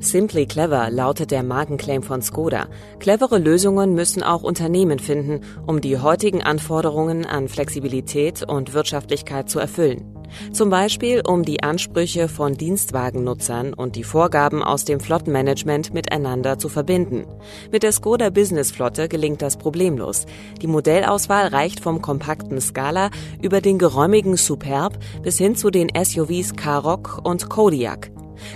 Simply Clever lautet der Markenclaim von Skoda. Clevere Lösungen müssen auch Unternehmen finden, um die heutigen Anforderungen an Flexibilität und Wirtschaftlichkeit zu erfüllen. Zum Beispiel, um die Ansprüche von Dienstwagennutzern und die Vorgaben aus dem Flottenmanagement miteinander zu verbinden. Mit der Skoda Business Flotte gelingt das problemlos. Die Modellauswahl reicht vom kompakten Scala über den geräumigen Superb bis hin zu den SUVs Karoq und Kodiaq.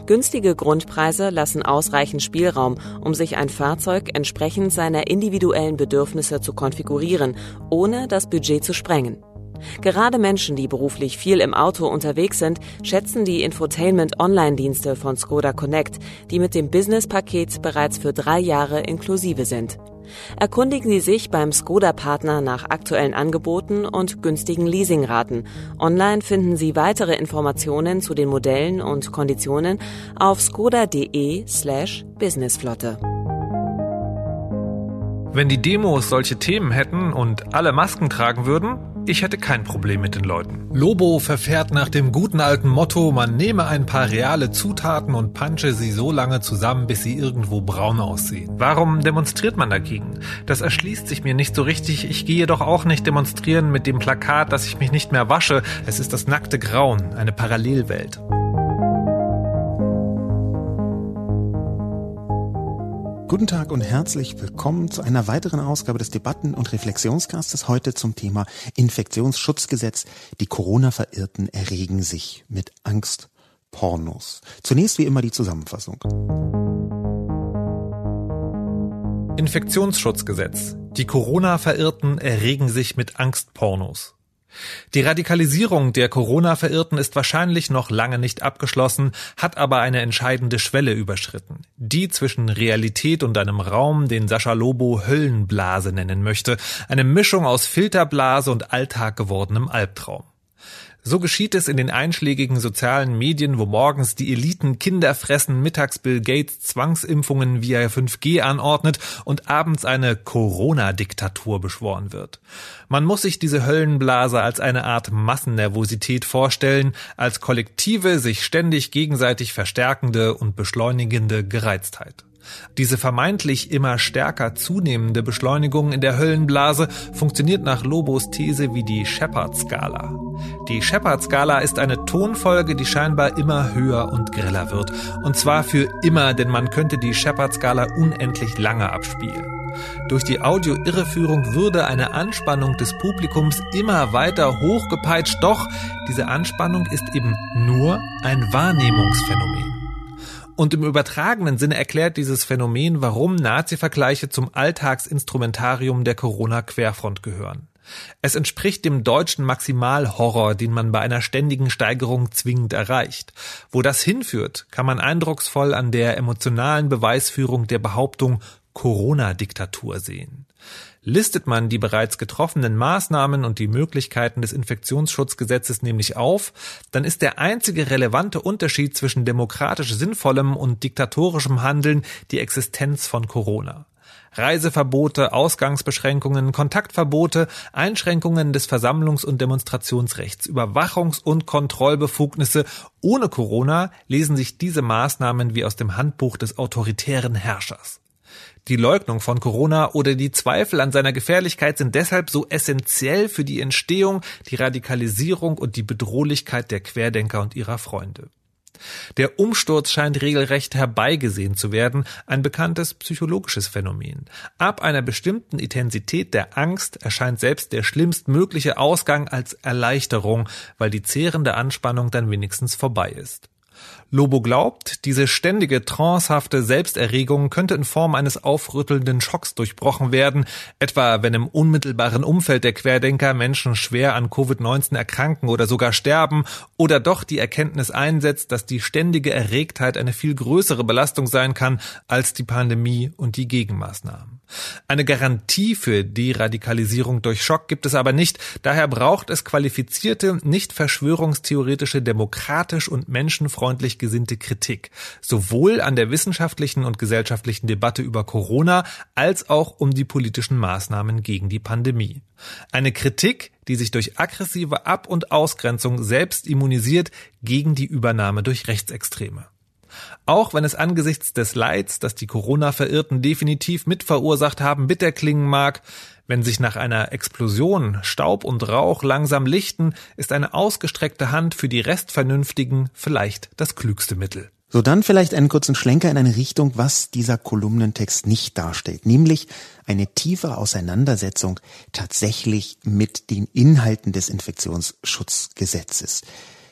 Günstige Grundpreise lassen ausreichend Spielraum, um sich ein Fahrzeug entsprechend seiner individuellen Bedürfnisse zu konfigurieren, ohne das Budget zu sprengen. Gerade Menschen, die beruflich viel im Auto unterwegs sind, schätzen die Infotainment-Online-Dienste von Skoda Connect, die mit dem Business-Paket bereits für drei Jahre inklusive sind. Erkundigen Sie sich beim Skoda-Partner nach aktuellen Angeboten und günstigen Leasingraten. Online finden Sie weitere Informationen zu den Modellen und Konditionen auf skoda.de slash businessflotte. Wenn die Demos solche Themen hätten und alle Masken tragen würden, ich hätte kein Problem mit den Leuten. Lobo verfährt nach dem guten alten Motto, man nehme ein paar reale Zutaten und punche sie so lange zusammen, bis sie irgendwo braun aussehen. Warum demonstriert man dagegen? Das erschließt sich mir nicht so richtig. Ich gehe doch auch nicht demonstrieren mit dem Plakat, dass ich mich nicht mehr wasche. Es ist das nackte Grauen, eine Parallelwelt. Guten Tag und herzlich willkommen zu einer weiteren Ausgabe des Debatten- und Reflexionscastes heute zum Thema Infektionsschutzgesetz. Die Corona-Verirrten erregen sich mit Angst Pornos. Zunächst wie immer die Zusammenfassung. Infektionsschutzgesetz. Die Corona-Verirrten erregen sich mit Angstpornos. Die Radikalisierung der Corona-Verirrten ist wahrscheinlich noch lange nicht abgeschlossen, hat aber eine entscheidende Schwelle überschritten. Die zwischen Realität und einem Raum, den Sascha Lobo Höllenblase nennen möchte. Eine Mischung aus Filterblase und Alltag gewordenem Albtraum. So geschieht es in den einschlägigen sozialen Medien, wo morgens die Eliten Kinder fressen, mittags Bill Gates Zwangsimpfungen via 5G anordnet und abends eine Corona-Diktatur beschworen wird. Man muss sich diese Höllenblase als eine Art Massennervosität vorstellen, als kollektive, sich ständig gegenseitig verstärkende und beschleunigende Gereiztheit. Diese vermeintlich immer stärker zunehmende Beschleunigung in der Höllenblase funktioniert nach Lobos These wie die Shepard-Skala. Die Shepard-Skala ist eine Tonfolge, die scheinbar immer höher und greller wird. Und zwar für immer, denn man könnte die Shepard-Skala unendlich lange abspielen. Durch die Audio-Irreführung würde eine Anspannung des Publikums immer weiter hochgepeitscht, doch diese Anspannung ist eben nur ein Wahrnehmungsphänomen. Und im übertragenen Sinne erklärt dieses Phänomen, warum Nazi-Vergleiche zum Alltagsinstrumentarium der Corona-Querfront gehören. Es entspricht dem deutschen Maximalhorror, den man bei einer ständigen Steigerung zwingend erreicht. Wo das hinführt, kann man eindrucksvoll an der emotionalen Beweisführung der Behauptung Corona-Diktatur sehen. Listet man die bereits getroffenen Maßnahmen und die Möglichkeiten des Infektionsschutzgesetzes nämlich auf, dann ist der einzige relevante Unterschied zwischen demokratisch sinnvollem und diktatorischem Handeln die Existenz von Corona. Reiseverbote, Ausgangsbeschränkungen, Kontaktverbote, Einschränkungen des Versammlungs- und Demonstrationsrechts, Überwachungs- und Kontrollbefugnisse. Ohne Corona lesen sich diese Maßnahmen wie aus dem Handbuch des autoritären Herrschers. Die Leugnung von Corona oder die Zweifel an seiner Gefährlichkeit sind deshalb so essentiell für die Entstehung, die Radikalisierung und die Bedrohlichkeit der Querdenker und ihrer Freunde. Der Umsturz scheint regelrecht herbeigesehen zu werden, ein bekanntes psychologisches Phänomen. Ab einer bestimmten Intensität der Angst erscheint selbst der schlimmstmögliche Ausgang als Erleichterung, weil die zehrende Anspannung dann wenigstens vorbei ist. Lobo glaubt, diese ständige trancehafte Selbsterregung könnte in Form eines aufrüttelnden Schocks durchbrochen werden, etwa wenn im unmittelbaren Umfeld der Querdenker Menschen schwer an Covid-19 erkranken oder sogar sterben oder doch die Erkenntnis einsetzt, dass die ständige Erregtheit eine viel größere Belastung sein kann als die Pandemie und die Gegenmaßnahmen. Eine Garantie für die Radikalisierung durch Schock gibt es aber nicht. Daher braucht es qualifizierte, nicht verschwörungstheoretische, demokratisch und menschenfreundlich gesinnte Kritik. Sowohl an der wissenschaftlichen und gesellschaftlichen Debatte über Corona als auch um die politischen Maßnahmen gegen die Pandemie. Eine Kritik, die sich durch aggressive Ab- und Ausgrenzung selbst immunisiert gegen die Übernahme durch Rechtsextreme. Auch wenn es angesichts des Leids, das die Corona-Verirrten definitiv mitverursacht haben, bitter klingen mag, wenn sich nach einer Explosion Staub und Rauch langsam lichten, ist eine ausgestreckte Hand für die Restvernünftigen vielleicht das klügste Mittel. So, dann vielleicht einen kurzen Schlenker in eine Richtung, was dieser Kolumnentext nicht darstellt, nämlich eine tiefe Auseinandersetzung tatsächlich mit den Inhalten des Infektionsschutzgesetzes.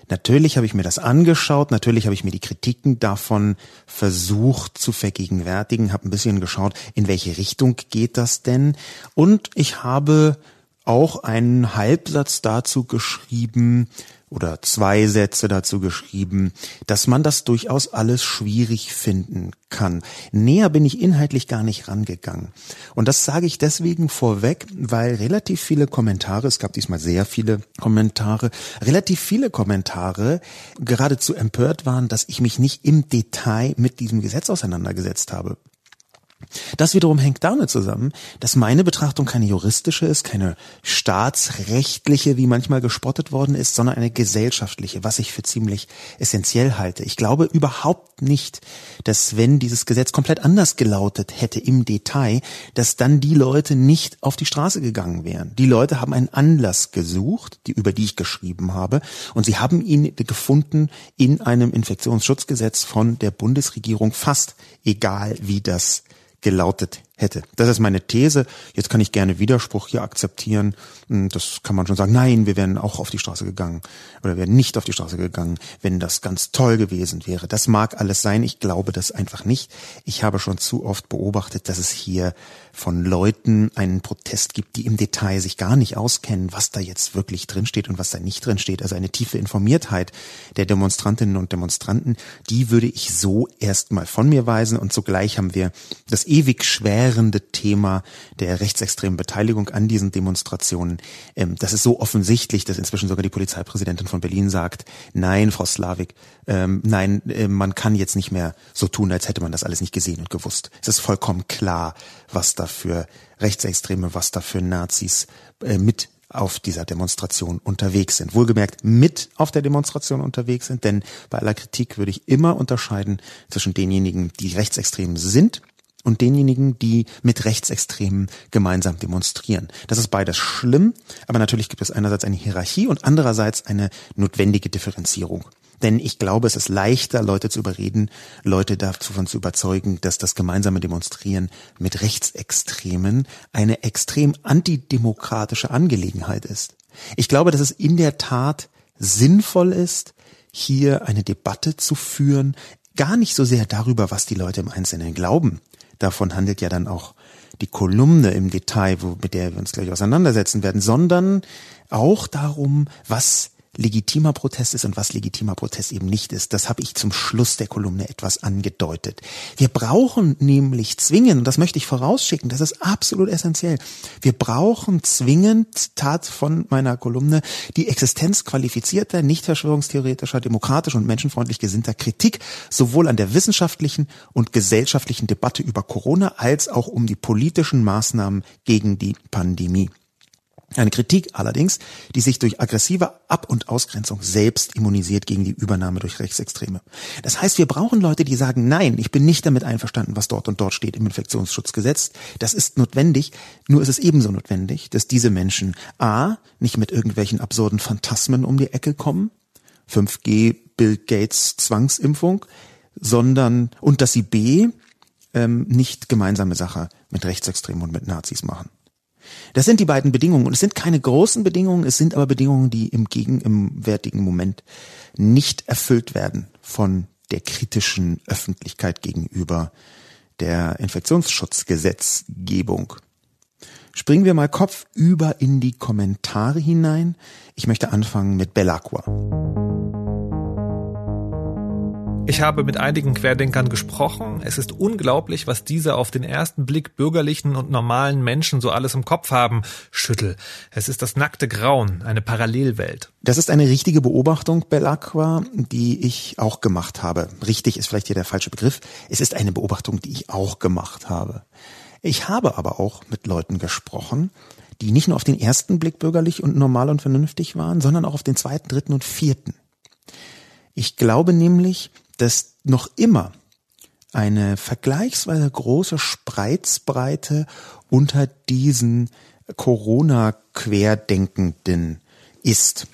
Natürlich habe ich mir das angeschaut, natürlich habe ich mir die Kritiken davon versucht zu vergegenwärtigen, habe ein bisschen geschaut, in welche Richtung geht das denn. Und ich habe auch einen Halbsatz dazu geschrieben, oder zwei Sätze dazu geschrieben, dass man das durchaus alles schwierig finden kann. Näher bin ich inhaltlich gar nicht rangegangen. Und das sage ich deswegen vorweg, weil relativ viele Kommentare, es gab diesmal sehr viele Kommentare, relativ viele Kommentare geradezu empört waren, dass ich mich nicht im Detail mit diesem Gesetz auseinandergesetzt habe. Das wiederum hängt damit zusammen, dass meine Betrachtung keine juristische ist, keine staatsrechtliche, wie manchmal gespottet worden ist, sondern eine gesellschaftliche, was ich für ziemlich essentiell halte. Ich glaube überhaupt nicht, dass wenn dieses Gesetz komplett anders gelautet hätte im Detail, dass dann die Leute nicht auf die Straße gegangen wären. Die Leute haben einen Anlass gesucht, die, über die ich geschrieben habe, und sie haben ihn gefunden in einem Infektionsschutzgesetz von der Bundesregierung, fast egal wie das gelautet hätte. Das ist meine These. Jetzt kann ich gerne Widerspruch hier akzeptieren. Hm, das kann man schon sagen. Nein, wir wären auch auf die Straße gegangen oder wären nicht auf die Straße gegangen, wenn das ganz toll gewesen wäre. Das mag alles sein. Ich glaube das einfach nicht. Ich habe schon zu oft beobachtet, dass es hier von Leuten einen Protest gibt, die im Detail sich gar nicht auskennen, was da jetzt wirklich drinsteht und was da nicht drinsteht. Also eine tiefe Informiertheit der Demonstrantinnen und Demonstranten, die würde ich so erstmal von mir weisen und zugleich haben wir das ewig schwere währende Thema der rechtsextremen Beteiligung an diesen Demonstrationen. Ähm, das ist so offensichtlich, dass inzwischen sogar die Polizeipräsidentin von Berlin sagt, nein, Frau Slavik, ähm, nein, äh, man kann jetzt nicht mehr so tun, als hätte man das alles nicht gesehen und gewusst. Es ist vollkommen klar, was da für Rechtsextreme, was da für Nazis äh, mit auf dieser Demonstration unterwegs sind. Wohlgemerkt mit auf der Demonstration unterwegs sind, denn bei aller Kritik würde ich immer unterscheiden zwischen denjenigen, die rechtsextrem sind und denjenigen, die mit Rechtsextremen gemeinsam demonstrieren. Das ist beides schlimm, aber natürlich gibt es einerseits eine Hierarchie und andererseits eine notwendige Differenzierung. Denn ich glaube, es ist leichter, Leute zu überreden, Leute davon zu überzeugen, dass das gemeinsame Demonstrieren mit Rechtsextremen eine extrem antidemokratische Angelegenheit ist. Ich glaube, dass es in der Tat sinnvoll ist, hier eine Debatte zu führen, gar nicht so sehr darüber, was die Leute im Einzelnen glauben, davon handelt ja dann auch die Kolumne im Detail, mit der wir uns gleich auseinandersetzen werden, sondern auch darum, was legitimer Protest ist und was legitimer Protest eben nicht ist. Das habe ich zum Schluss der Kolumne etwas angedeutet. Wir brauchen nämlich zwingend, und das möchte ich vorausschicken, das ist absolut essentiell, wir brauchen zwingend, Tat von meiner Kolumne, die Existenz qualifizierter, nicht verschwörungstheoretischer, demokratisch und menschenfreundlich gesinnter Kritik, sowohl an der wissenschaftlichen und gesellschaftlichen Debatte über Corona als auch um die politischen Maßnahmen gegen die Pandemie. Eine Kritik allerdings, die sich durch aggressive Ab- und Ausgrenzung selbst immunisiert gegen die Übernahme durch Rechtsextreme. Das heißt, wir brauchen Leute, die sagen, nein, ich bin nicht damit einverstanden, was dort und dort steht im Infektionsschutzgesetz. Das ist notwendig. Nur ist es ebenso notwendig, dass diese Menschen A, nicht mit irgendwelchen absurden Phantasmen um die Ecke kommen, 5G, Bill Gates Zwangsimpfung, sondern, und dass sie B, ähm, nicht gemeinsame Sache mit Rechtsextremen und mit Nazis machen. Das sind die beiden Bedingungen. Und es sind keine großen Bedingungen, es sind aber Bedingungen, die im gegen, im wertigen Moment nicht erfüllt werden von der kritischen Öffentlichkeit gegenüber der Infektionsschutzgesetzgebung. Springen wir mal Kopf über in die Kommentare hinein. Ich möchte anfangen mit Bellacqua. Ich habe mit einigen Querdenkern gesprochen. Es ist unglaublich, was diese auf den ersten Blick bürgerlichen und normalen Menschen so alles im Kopf haben. Schüttel. Es ist das nackte Grauen, eine Parallelwelt. Das ist eine richtige Beobachtung, Bellacqua, die ich auch gemacht habe. Richtig ist vielleicht hier der falsche Begriff. Es ist eine Beobachtung, die ich auch gemacht habe. Ich habe aber auch mit Leuten gesprochen, die nicht nur auf den ersten Blick bürgerlich und normal und vernünftig waren, sondern auch auf den zweiten, dritten und vierten. Ich glaube nämlich, dass noch immer eine vergleichsweise große Spreizbreite unter diesen Corona-Querdenkenden ist.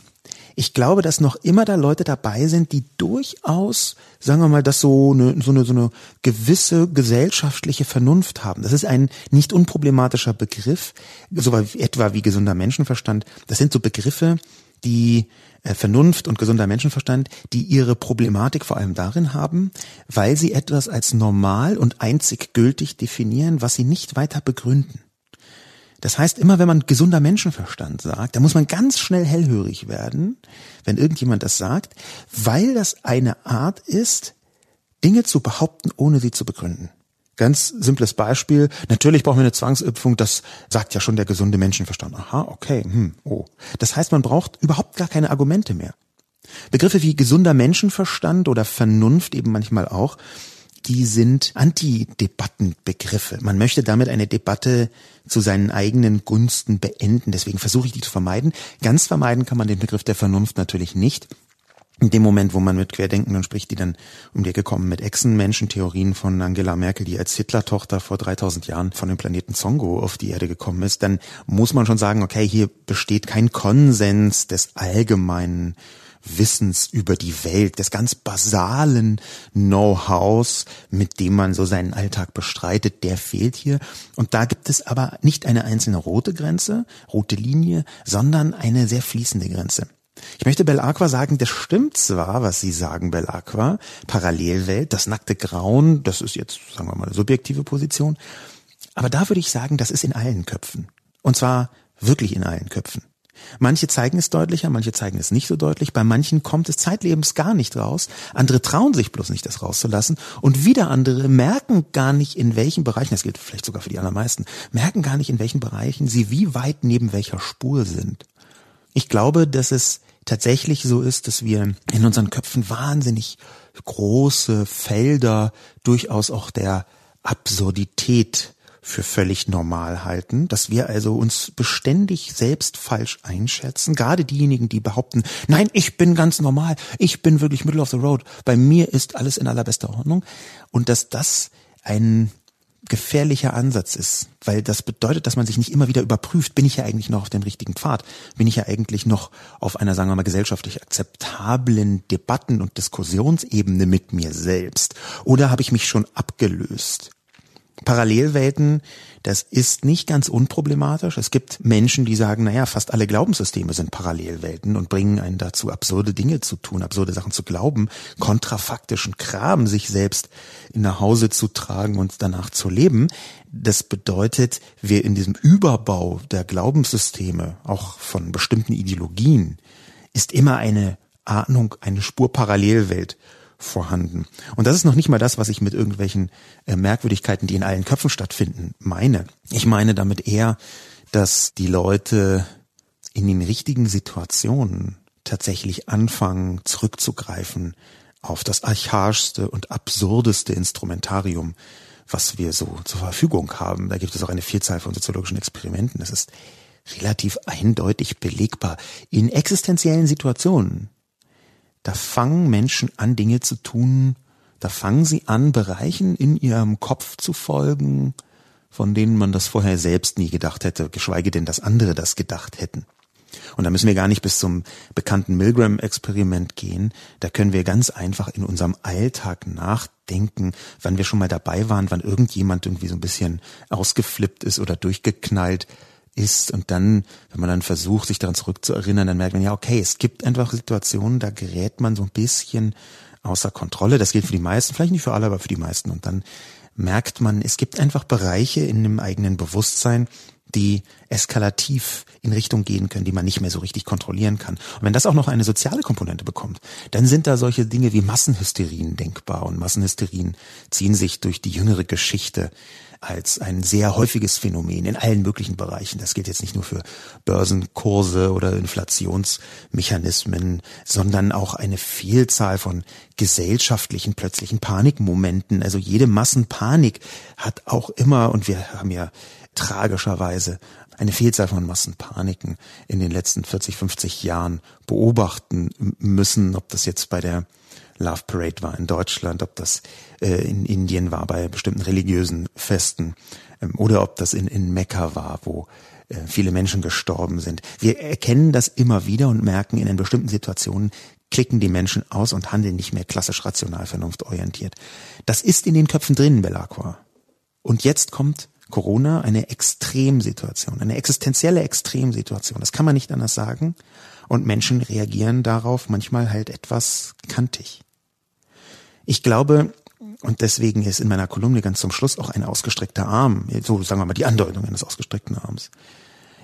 Ich glaube, dass noch immer da Leute dabei sind, die durchaus, sagen wir mal, das so eine, so eine, so eine gewisse gesellschaftliche Vernunft haben. Das ist ein nicht unproblematischer Begriff, so etwa wie gesunder Menschenverstand. Das sind so Begriffe, die Vernunft und gesunder Menschenverstand, die ihre Problematik vor allem darin haben, weil sie etwas als normal und einzig gültig definieren, was sie nicht weiter begründen. Das heißt, immer wenn man gesunder Menschenverstand sagt, dann muss man ganz schnell hellhörig werden, wenn irgendjemand das sagt, weil das eine Art ist, Dinge zu behaupten, ohne sie zu begründen. Ganz simples Beispiel. Natürlich brauchen wir eine Zwangsimpfung. Das sagt ja schon der gesunde Menschenverstand. Aha, okay, hm, oh. Das heißt, man braucht überhaupt gar keine Argumente mehr. Begriffe wie gesunder Menschenverstand oder Vernunft eben manchmal auch, die sind Antidebattenbegriffe. Man möchte damit eine Debatte zu seinen eigenen Gunsten beenden. Deswegen versuche ich die zu vermeiden. Ganz vermeiden kann man den Begriff der Vernunft natürlich nicht in dem Moment, wo man mit Querdenkenden spricht, die dann um die Ecke kommen mit Echsenmenschentheorien von Angela Merkel, die als Hitler-Tochter vor 3000 Jahren von dem Planeten Zongo auf die Erde gekommen ist, dann muss man schon sagen, okay, hier besteht kein Konsens des allgemeinen Wissens über die Welt, des ganz basalen Know-hows, mit dem man so seinen Alltag bestreitet, der fehlt hier. Und da gibt es aber nicht eine einzelne rote Grenze, rote Linie, sondern eine sehr fließende Grenze. Ich möchte Belacqua sagen, das stimmt zwar, was Sie sagen, Belacqua, Parallelwelt, das nackte Grauen, das ist jetzt, sagen wir mal, eine subjektive Position, aber da würde ich sagen, das ist in allen Köpfen. Und zwar wirklich in allen Köpfen. Manche zeigen es deutlicher, manche zeigen es nicht so deutlich, bei manchen kommt es zeitlebens gar nicht raus, andere trauen sich bloß nicht, das rauszulassen und wieder andere merken gar nicht, in welchen Bereichen, das gilt vielleicht sogar für die allermeisten, merken gar nicht, in welchen Bereichen sie wie weit neben welcher Spur sind. Ich glaube, dass es tatsächlich so ist, dass wir in unseren Köpfen wahnsinnig große Felder durchaus auch der Absurdität für völlig normal halten, dass wir also uns beständig selbst falsch einschätzen, gerade diejenigen, die behaupten, nein, ich bin ganz normal, ich bin wirklich middle of the road, bei mir ist alles in allerbester Ordnung. Und dass das ein gefährlicher Ansatz ist, weil das bedeutet, dass man sich nicht immer wieder überprüft, bin ich ja eigentlich noch auf dem richtigen Pfad, bin ich ja eigentlich noch auf einer, sagen wir mal, gesellschaftlich akzeptablen Debatten- und Diskussionsebene mit mir selbst oder habe ich mich schon abgelöst? Parallelwelten, das ist nicht ganz unproblematisch. Es gibt Menschen, die sagen, naja, fast alle Glaubenssysteme sind Parallelwelten und bringen einen dazu, absurde Dinge zu tun, absurde Sachen zu glauben, kontrafaktischen Kram sich selbst in nach Hause zu tragen und danach zu leben. Das bedeutet, wir in diesem Überbau der Glaubenssysteme, auch von bestimmten Ideologien, ist immer eine Ahnung, eine Spur Parallelwelt vorhanden. Und das ist noch nicht mal das, was ich mit irgendwelchen äh, Merkwürdigkeiten, die in allen Köpfen stattfinden, meine. Ich meine damit eher, dass die Leute in den richtigen Situationen tatsächlich anfangen, zurückzugreifen auf das archaischste und absurdeste Instrumentarium, was wir so zur Verfügung haben. Da gibt es auch eine Vielzahl von soziologischen Experimenten. Das ist relativ eindeutig belegbar. In existenziellen Situationen, da fangen Menschen an, Dinge zu tun, da fangen sie an, Bereichen in ihrem Kopf zu folgen, von denen man das vorher selbst nie gedacht hätte, geschweige denn, dass andere das gedacht hätten. Und da müssen wir gar nicht bis zum bekannten Milgram-Experiment gehen. Da können wir ganz einfach in unserem Alltag nachdenken, wann wir schon mal dabei waren, wann irgendjemand irgendwie so ein bisschen ausgeflippt ist oder durchgeknallt ist und dann, wenn man dann versucht, sich daran zurückzuerinnern, dann merkt man ja, okay, es gibt einfach Situationen, da gerät man so ein bisschen außer Kontrolle. Das gilt für die meisten, vielleicht nicht für alle, aber für die meisten. Und dann merkt man, es gibt einfach Bereiche in dem eigenen Bewusstsein, die eskalativ in Richtung gehen können, die man nicht mehr so richtig kontrollieren kann. Und wenn das auch noch eine soziale Komponente bekommt, dann sind da solche Dinge wie Massenhysterien denkbar. Und Massenhysterien ziehen sich durch die jüngere Geschichte als ein sehr häufiges Phänomen in allen möglichen Bereichen. Das gilt jetzt nicht nur für Börsenkurse oder Inflationsmechanismen, sondern auch eine Vielzahl von gesellschaftlichen plötzlichen Panikmomenten. Also jede Massenpanik hat auch immer, und wir haben ja tragischerweise eine Vielzahl von Massenpaniken in den letzten 40, 50 Jahren beobachten müssen, ob das jetzt bei der Love Parade war in Deutschland, ob das äh, in Indien war bei bestimmten religiösen Festen ähm, oder ob das in, in Mekka war, wo äh, viele Menschen gestorben sind. Wir erkennen das immer wieder und merken, in bestimmten Situationen klicken die Menschen aus und handeln nicht mehr klassisch rational vernunftorientiert. Das ist in den Köpfen drinnen, Belacqua. Und jetzt kommt Corona eine Extremsituation, eine existenzielle Extremsituation. Das kann man nicht anders sagen. Und Menschen reagieren darauf manchmal halt etwas kantig. Ich glaube, und deswegen ist in meiner Kolumne ganz zum Schluss auch ein ausgestreckter Arm, so sagen wir mal die Andeutung eines ausgestreckten Arms.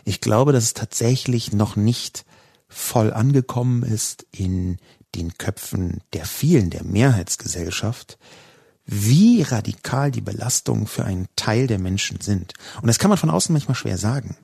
Ich glaube, dass es tatsächlich noch nicht voll angekommen ist in den Köpfen der vielen, der Mehrheitsgesellschaft, wie radikal die Belastungen für einen Teil der Menschen sind. Und das kann man von außen manchmal schwer sagen.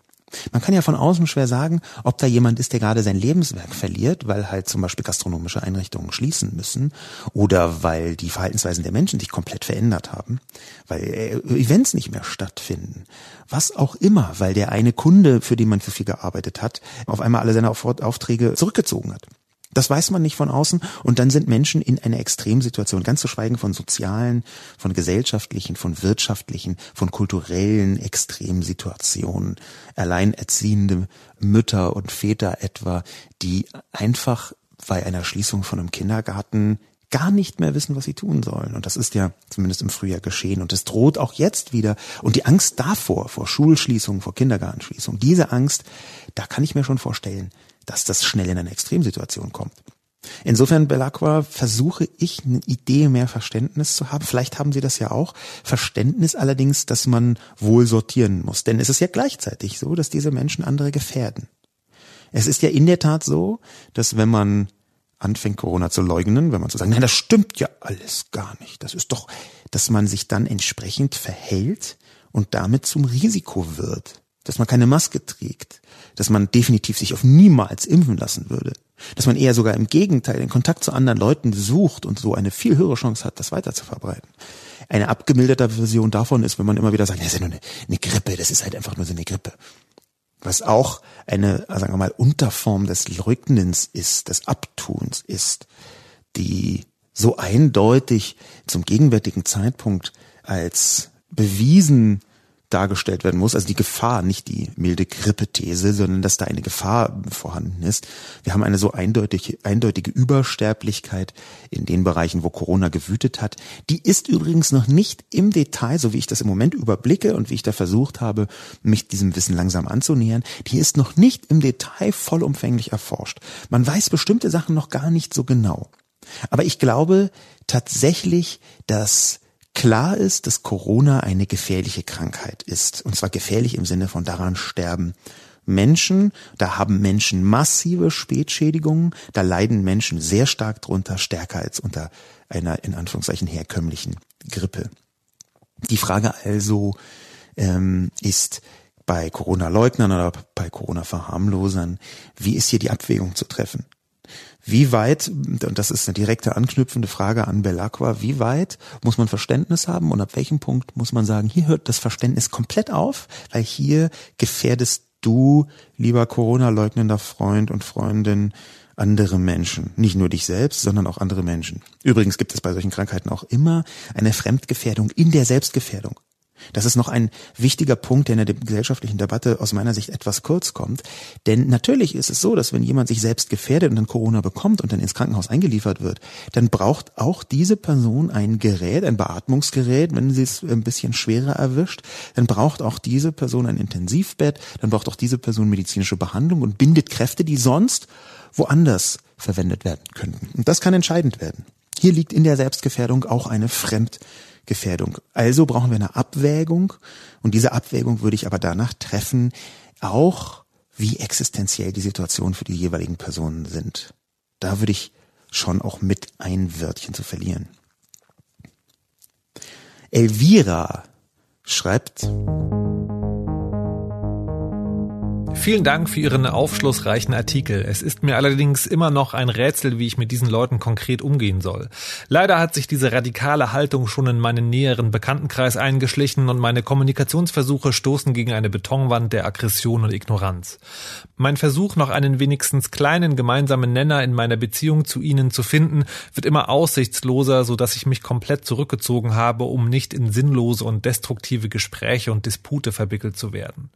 Man kann ja von außen schwer sagen, ob da jemand ist, der gerade sein Lebenswerk verliert, weil halt zum Beispiel gastronomische Einrichtungen schließen müssen oder weil die Verhaltensweisen der Menschen sich komplett verändert haben, weil äh, Events nicht mehr stattfinden. Was auch immer, weil der eine Kunde, für den man für viel gearbeitet hat, auf einmal alle seine Aufträge zurückgezogen hat. Das weiß man nicht von außen und dann sind Menschen in einer Extremsituation, ganz zu schweigen von sozialen, von gesellschaftlichen, von wirtschaftlichen, von kulturellen Extremsituationen. Alleinerziehende Mütter und Väter etwa, die einfach bei einer Schließung von einem Kindergarten gar nicht mehr wissen, was sie tun sollen. Und das ist ja zumindest im Frühjahr geschehen. Und es droht auch jetzt wieder. Und die Angst davor, vor Schulschließung, vor Kindergartenschließung, diese Angst, da kann ich mir schon vorstellen, dass das schnell in eine Extremsituation kommt. Insofern, Belacqua, versuche ich eine Idee mehr Verständnis zu haben. Vielleicht haben Sie das ja auch. Verständnis allerdings, dass man wohl sortieren muss. Denn es ist ja gleichzeitig so, dass diese Menschen andere gefährden. Es ist ja in der Tat so, dass wenn man anfängt, Corona zu leugnen, wenn man zu sagen, nein, das stimmt ja alles gar nicht. Das ist doch, dass man sich dann entsprechend verhält und damit zum Risiko wird dass man keine Maske trägt, dass man definitiv sich auf niemals impfen lassen würde, dass man eher sogar im Gegenteil den Kontakt zu anderen Leuten sucht und so eine viel höhere Chance hat, das weiter zu verbreiten. Eine abgemilderte Version davon ist, wenn man immer wieder sagt, das ist ja nur eine, eine Grippe, das ist halt einfach nur so eine Grippe. Was auch eine, sagen wir mal, Unterform des Leugnens ist, des Abtuns ist, die so eindeutig zum gegenwärtigen Zeitpunkt als bewiesen dargestellt werden muss, also die Gefahr, nicht die milde Grippethese, sondern dass da eine Gefahr vorhanden ist. Wir haben eine so eindeutige, eindeutige Übersterblichkeit in den Bereichen, wo Corona gewütet hat. Die ist übrigens noch nicht im Detail, so wie ich das im Moment überblicke und wie ich da versucht habe, mich diesem Wissen langsam anzunähern, die ist noch nicht im Detail vollumfänglich erforscht. Man weiß bestimmte Sachen noch gar nicht so genau. Aber ich glaube tatsächlich, dass Klar ist, dass Corona eine gefährliche Krankheit ist. Und zwar gefährlich im Sinne von daran sterben Menschen, da haben Menschen massive Spätschädigungen, da leiden Menschen sehr stark drunter, stärker als unter einer in Anführungszeichen herkömmlichen Grippe. Die Frage also ähm, ist bei Corona-Leugnern oder bei Corona-Verharmlosern, wie ist hier die Abwägung zu treffen? Wie weit, und das ist eine direkte anknüpfende Frage an Belacqua, wie weit muss man Verständnis haben und ab welchem Punkt muss man sagen, hier hört das Verständnis komplett auf, weil hier gefährdest du, lieber Corona-leugnender Freund und Freundin, andere Menschen. Nicht nur dich selbst, sondern auch andere Menschen. Übrigens gibt es bei solchen Krankheiten auch immer eine Fremdgefährdung in der Selbstgefährdung. Das ist noch ein wichtiger Punkt, der in der gesellschaftlichen Debatte aus meiner Sicht etwas kurz kommt. Denn natürlich ist es so, dass wenn jemand sich selbst gefährdet und dann Corona bekommt und dann ins Krankenhaus eingeliefert wird, dann braucht auch diese Person ein Gerät, ein Beatmungsgerät, wenn sie es ein bisschen schwerer erwischt. Dann braucht auch diese Person ein Intensivbett, dann braucht auch diese Person medizinische Behandlung und bindet Kräfte, die sonst woanders verwendet werden könnten. Und das kann entscheidend werden. Hier liegt in der Selbstgefährdung auch eine Fremd Gefährdung. Also brauchen wir eine Abwägung und diese Abwägung würde ich aber danach treffen, auch wie existenziell die Situation für die jeweiligen Personen sind. Da würde ich schon auch mit ein Wörtchen zu verlieren. Elvira schreibt, Vielen Dank für Ihren aufschlussreichen Artikel. Es ist mir allerdings immer noch ein Rätsel, wie ich mit diesen Leuten konkret umgehen soll. Leider hat sich diese radikale Haltung schon in meinen näheren Bekanntenkreis eingeschlichen und meine Kommunikationsversuche stoßen gegen eine Betonwand der Aggression und Ignoranz. Mein Versuch, noch einen wenigstens kleinen gemeinsamen Nenner in meiner Beziehung zu Ihnen zu finden, wird immer aussichtsloser, so dass ich mich komplett zurückgezogen habe, um nicht in sinnlose und destruktive Gespräche und Dispute verwickelt zu werden.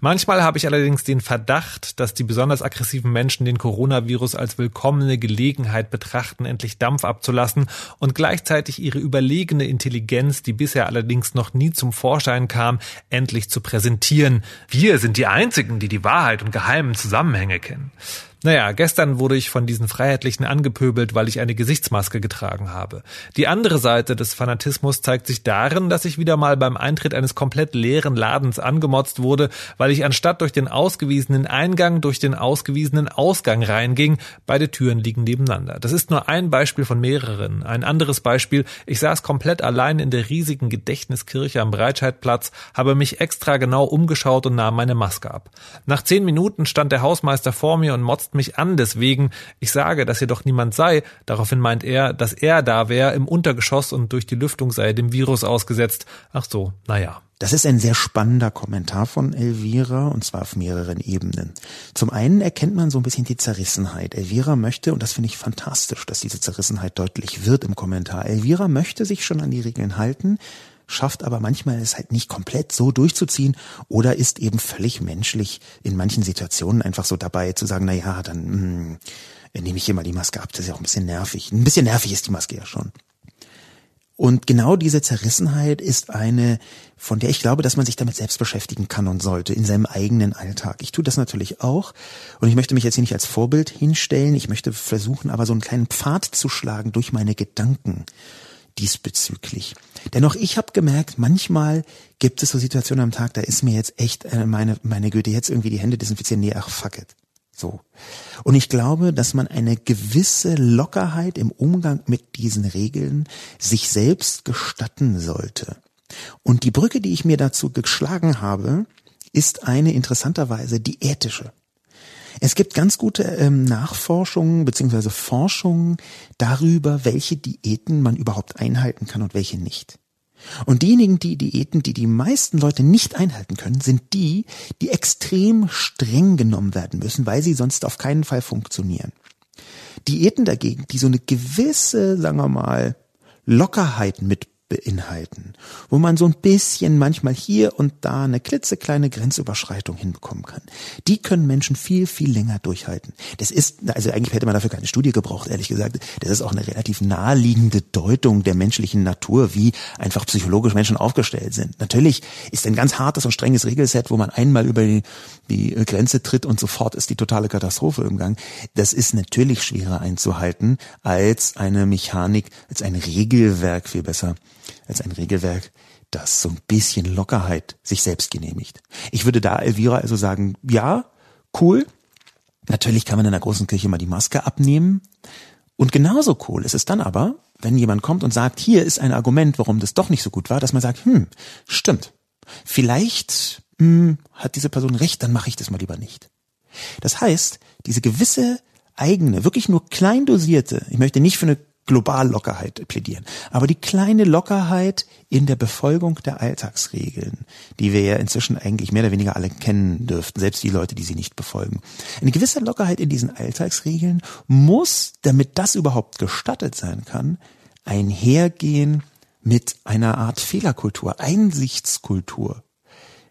Manchmal habe ich allerdings allerdings den Verdacht, dass die besonders aggressiven Menschen den Coronavirus als willkommene Gelegenheit betrachten, endlich Dampf abzulassen und gleichzeitig ihre überlegene Intelligenz, die bisher allerdings noch nie zum Vorschein kam, endlich zu präsentieren. Wir sind die Einzigen, die die Wahrheit und geheimen Zusammenhänge kennen. Naja, gestern wurde ich von diesen Freiheitlichen angepöbelt, weil ich eine Gesichtsmaske getragen habe. Die andere Seite des Fanatismus zeigt sich darin, dass ich wieder mal beim Eintritt eines komplett leeren Ladens angemotzt wurde, weil ich anstatt durch den ausgewiesenen Eingang durch den ausgewiesenen Ausgang reinging. Beide Türen liegen nebeneinander. Das ist nur ein Beispiel von mehreren. Ein anderes Beispiel, ich saß komplett allein in der riesigen Gedächtniskirche am Breitscheidplatz, habe mich extra genau umgeschaut und nahm meine Maske ab. Nach zehn Minuten stand der Hausmeister vor mir und motzte mich an deswegen. Ich sage, dass hier doch niemand sei. Daraufhin meint er, dass er da wäre im Untergeschoss und durch die Lüftung sei dem Virus ausgesetzt. Ach so, naja. Das ist ein sehr spannender Kommentar von Elvira und zwar auf mehreren Ebenen. Zum einen erkennt man so ein bisschen die Zerrissenheit. Elvira möchte, und das finde ich fantastisch, dass diese Zerrissenheit deutlich wird im Kommentar. Elvira möchte sich schon an die Regeln halten, schafft aber manchmal es halt nicht komplett so durchzuziehen oder ist eben völlig menschlich in manchen Situationen einfach so dabei zu sagen, na ja, dann mh, hm, nehme ich hier mal die Maske ab, das ist ja auch ein bisschen nervig. Ein bisschen nervig ist die Maske ja schon. Und genau diese Zerrissenheit ist eine, von der ich glaube, dass man sich damit selbst beschäftigen kann und sollte in seinem eigenen Alltag. Ich tue das natürlich auch und ich möchte mich jetzt hier nicht als Vorbild hinstellen. Ich möchte versuchen, aber so einen kleinen Pfad zu schlagen durch meine Gedanken diesbezüglich. Dennoch, ich habe gemerkt, manchmal gibt es so Situationen am Tag, da ist mir jetzt echt äh, meine, meine Güte, jetzt irgendwie die Hände desinfizieren, nee, ach fuck it. So. Und ich glaube, dass man eine gewisse Lockerheit im Umgang mit diesen Regeln sich selbst gestatten sollte. Und die Brücke, die ich mir dazu geschlagen habe, ist eine interessanterweise die ethische. Es gibt ganz gute ähm, Nachforschungen beziehungsweise Forschungen darüber, welche Diäten man überhaupt einhalten kann und welche nicht. Und diejenigen, die Diäten, die die meisten Leute nicht einhalten können, sind die, die extrem streng genommen werden müssen, weil sie sonst auf keinen Fall funktionieren. Diäten dagegen, die so eine gewisse, sagen wir mal, Lockerheit mit beinhalten, wo man so ein bisschen manchmal hier und da eine klitzekleine Grenzüberschreitung hinbekommen kann. Die können Menschen viel, viel länger durchhalten. Das ist, also eigentlich hätte man dafür keine Studie gebraucht, ehrlich gesagt. Das ist auch eine relativ naheliegende Deutung der menschlichen Natur, wie einfach psychologisch Menschen aufgestellt sind. Natürlich ist ein ganz hartes und strenges Regelset, wo man einmal über die, die Grenze tritt und sofort ist die totale Katastrophe im Gang. Das ist natürlich schwerer einzuhalten als eine Mechanik, als ein Regelwerk viel besser als ein Regelwerk, das so ein bisschen Lockerheit sich selbst genehmigt. Ich würde da Elvira also sagen, ja, cool. Natürlich kann man in der großen Kirche mal die Maske abnehmen. Und genauso cool ist es dann aber, wenn jemand kommt und sagt, hier ist ein Argument, warum das doch nicht so gut war, dass man sagt, hm, stimmt. Vielleicht hm, hat diese Person recht, dann mache ich das mal lieber nicht. Das heißt, diese gewisse eigene, wirklich nur klein dosierte, ich möchte nicht für eine Globallockerheit plädieren. Aber die kleine Lockerheit in der Befolgung der Alltagsregeln, die wir ja inzwischen eigentlich mehr oder weniger alle kennen dürften, selbst die Leute, die sie nicht befolgen. Eine gewisse Lockerheit in diesen Alltagsregeln muss, damit das überhaupt gestattet sein kann, einhergehen mit einer Art Fehlerkultur, Einsichtskultur.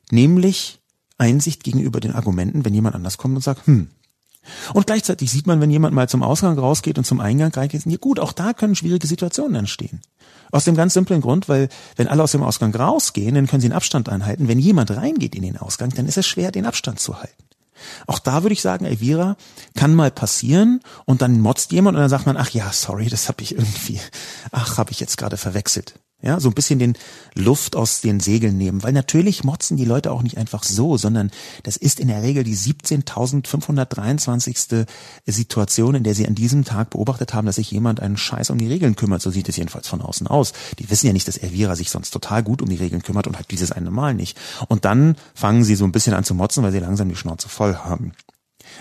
Nämlich Einsicht gegenüber den Argumenten, wenn jemand anders kommt und sagt, hm, und gleichzeitig sieht man, wenn jemand mal zum Ausgang rausgeht und zum Eingang reingeht, ja gut, auch da können schwierige Situationen entstehen. Aus dem ganz simplen Grund, weil wenn alle aus dem Ausgang rausgehen, dann können sie einen Abstand einhalten. Wenn jemand reingeht in den Ausgang, dann ist es schwer, den Abstand zu halten. Auch da würde ich sagen, Elvira, kann mal passieren und dann motzt jemand und dann sagt man, ach ja, sorry, das habe ich irgendwie, ach, habe ich jetzt gerade verwechselt. Ja, so ein bisschen den Luft aus den Segeln nehmen, weil natürlich motzen die Leute auch nicht einfach so, sondern das ist in der Regel die 17.523. Situation, in der sie an diesem Tag beobachtet haben, dass sich jemand einen Scheiß um die Regeln kümmert. So sieht es jedenfalls von außen aus. Die wissen ja nicht, dass Elvira sich sonst total gut um die Regeln kümmert und hat dieses eine Mal nicht. Und dann fangen sie so ein bisschen an zu motzen, weil sie langsam die Schnauze voll haben.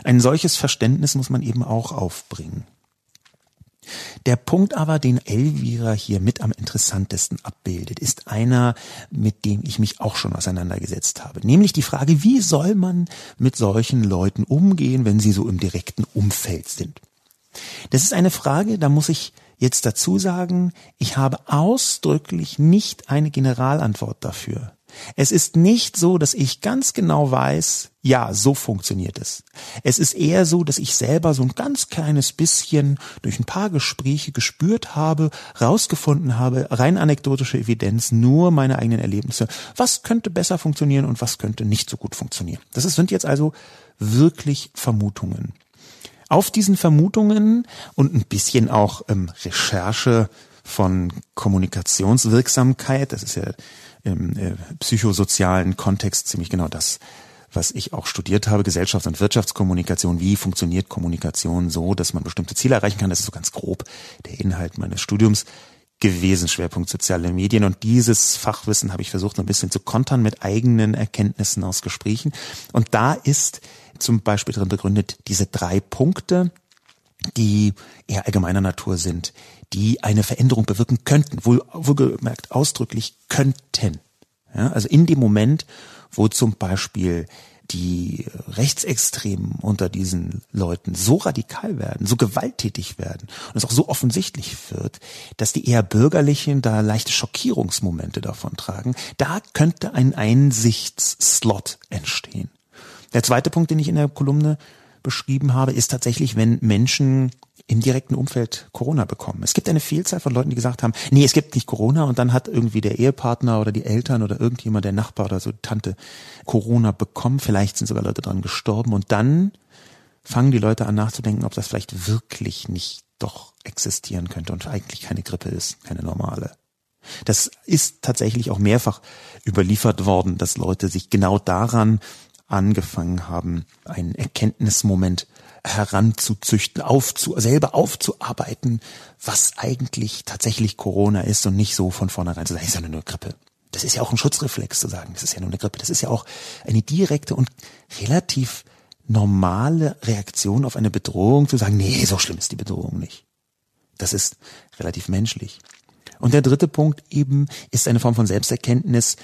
Ein solches Verständnis muss man eben auch aufbringen. Der Punkt aber, den Elvira hier mit am interessantesten abbildet, ist einer, mit dem ich mich auch schon auseinandergesetzt habe. Nämlich die Frage, wie soll man mit solchen Leuten umgehen, wenn sie so im direkten Umfeld sind? Das ist eine Frage, da muss ich jetzt dazu sagen, ich habe ausdrücklich nicht eine Generalantwort dafür. Es ist nicht so, dass ich ganz genau weiß, ja, so funktioniert es. Es ist eher so, dass ich selber so ein ganz kleines bisschen durch ein paar Gespräche gespürt habe, rausgefunden habe, rein anekdotische Evidenz, nur meine eigenen Erlebnisse, was könnte besser funktionieren und was könnte nicht so gut funktionieren. Das sind jetzt also wirklich Vermutungen. Auf diesen Vermutungen und ein bisschen auch ähm, Recherche von Kommunikationswirksamkeit, das ist ja im äh, psychosozialen Kontext ziemlich genau das, was ich auch studiert habe, Gesellschafts- und Wirtschaftskommunikation. Wie funktioniert Kommunikation so, dass man bestimmte Ziele erreichen kann? Das ist so ganz grob der Inhalt meines Studiums gewesen, Schwerpunkt soziale Medien. Und dieses Fachwissen habe ich versucht, so ein bisschen zu kontern mit eigenen Erkenntnissen aus Gesprächen. Und da ist zum Beispiel drin begründet diese drei Punkte, die eher allgemeiner Natur sind, die eine Veränderung bewirken könnten, wohl, wohlgemerkt ausdrücklich könnten. Ja, also in dem Moment, wo zum Beispiel die Rechtsextremen unter diesen Leuten so radikal werden, so gewalttätig werden und es auch so offensichtlich wird, dass die eher bürgerlichen da leichte Schockierungsmomente davon tragen, da könnte ein Einsichtsslot entstehen. Der zweite Punkt, den ich in der Kolumne beschrieben habe, ist tatsächlich, wenn Menschen im direkten Umfeld Corona bekommen. Es gibt eine Vielzahl von Leuten, die gesagt haben, nee, es gibt nicht Corona und dann hat irgendwie der Ehepartner oder die Eltern oder irgendjemand, der Nachbar oder so Tante Corona bekommen. Vielleicht sind sogar Leute dran gestorben und dann fangen die Leute an nachzudenken, ob das vielleicht wirklich nicht doch existieren könnte und eigentlich keine Grippe ist, keine normale. Das ist tatsächlich auch mehrfach überliefert worden, dass Leute sich genau daran angefangen haben, einen Erkenntnismoment heranzuzüchten, aufzu, selber aufzuarbeiten, was eigentlich tatsächlich Corona ist und nicht so von vornherein zu sagen, ist ja nur eine Grippe. Das ist ja auch ein Schutzreflex zu sagen, das ist ja nur eine Grippe. Das ist ja auch eine direkte und relativ normale Reaktion auf eine Bedrohung zu sagen, nee, so schlimm ist die Bedrohung nicht. Das ist relativ menschlich. Und der dritte Punkt eben ist eine Form von Selbsterkenntnis,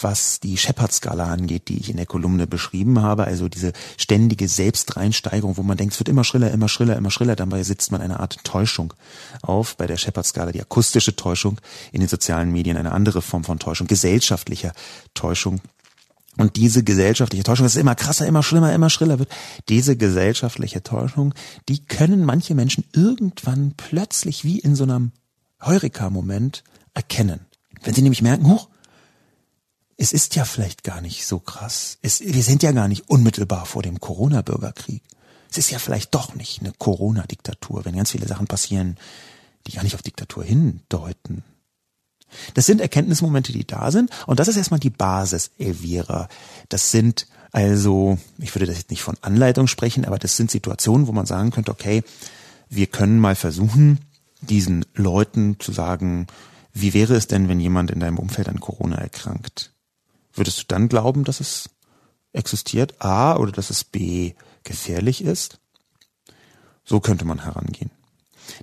was die Shepard-Skala angeht, die ich in der Kolumne beschrieben habe. Also diese ständige Selbstreinsteigerung, wo man denkt, es wird immer schriller, immer schriller, immer schriller. Dabei sitzt man eine Art Täuschung auf. Bei der Shepard-Skala die akustische Täuschung, in den sozialen Medien eine andere Form von Täuschung, gesellschaftlicher Täuschung. Und diese gesellschaftliche Täuschung, dass es immer krasser, immer schlimmer, immer schriller wird, diese gesellschaftliche Täuschung, die können manche Menschen irgendwann plötzlich wie in so einem Heureka-Moment erkennen. Wenn sie nämlich merken, huch, es ist ja vielleicht gar nicht so krass. Es, wir sind ja gar nicht unmittelbar vor dem Corona-Bürgerkrieg. Es ist ja vielleicht doch nicht eine Corona-Diktatur, wenn ganz viele Sachen passieren, die gar nicht auf Diktatur hindeuten. Das sind Erkenntnismomente, die da sind. Und das ist erstmal die Basis, Elvira. Das sind also, ich würde das jetzt nicht von Anleitung sprechen, aber das sind Situationen, wo man sagen könnte, okay, wir können mal versuchen, diesen Leuten zu sagen, wie wäre es denn, wenn jemand in deinem Umfeld an Corona erkrankt? Würdest du dann glauben, dass es existiert, A, oder dass es B, gefährlich ist? So könnte man herangehen.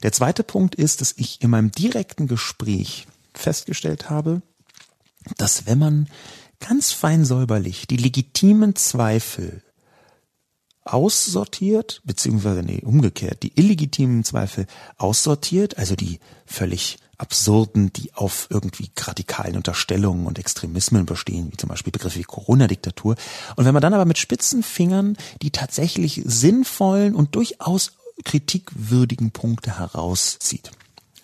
Der zweite Punkt ist, dass ich in meinem direkten Gespräch festgestellt habe, dass wenn man ganz fein säuberlich die legitimen Zweifel aussortiert, beziehungsweise nee, umgekehrt, die illegitimen Zweifel aussortiert, also die völlig absurden, die auf irgendwie radikalen Unterstellungen und Extremismen bestehen, wie zum Beispiel Begriffe wie Corona-Diktatur. Und wenn man dann aber mit spitzen Fingern die tatsächlich sinnvollen und durchaus kritikwürdigen Punkte herauszieht.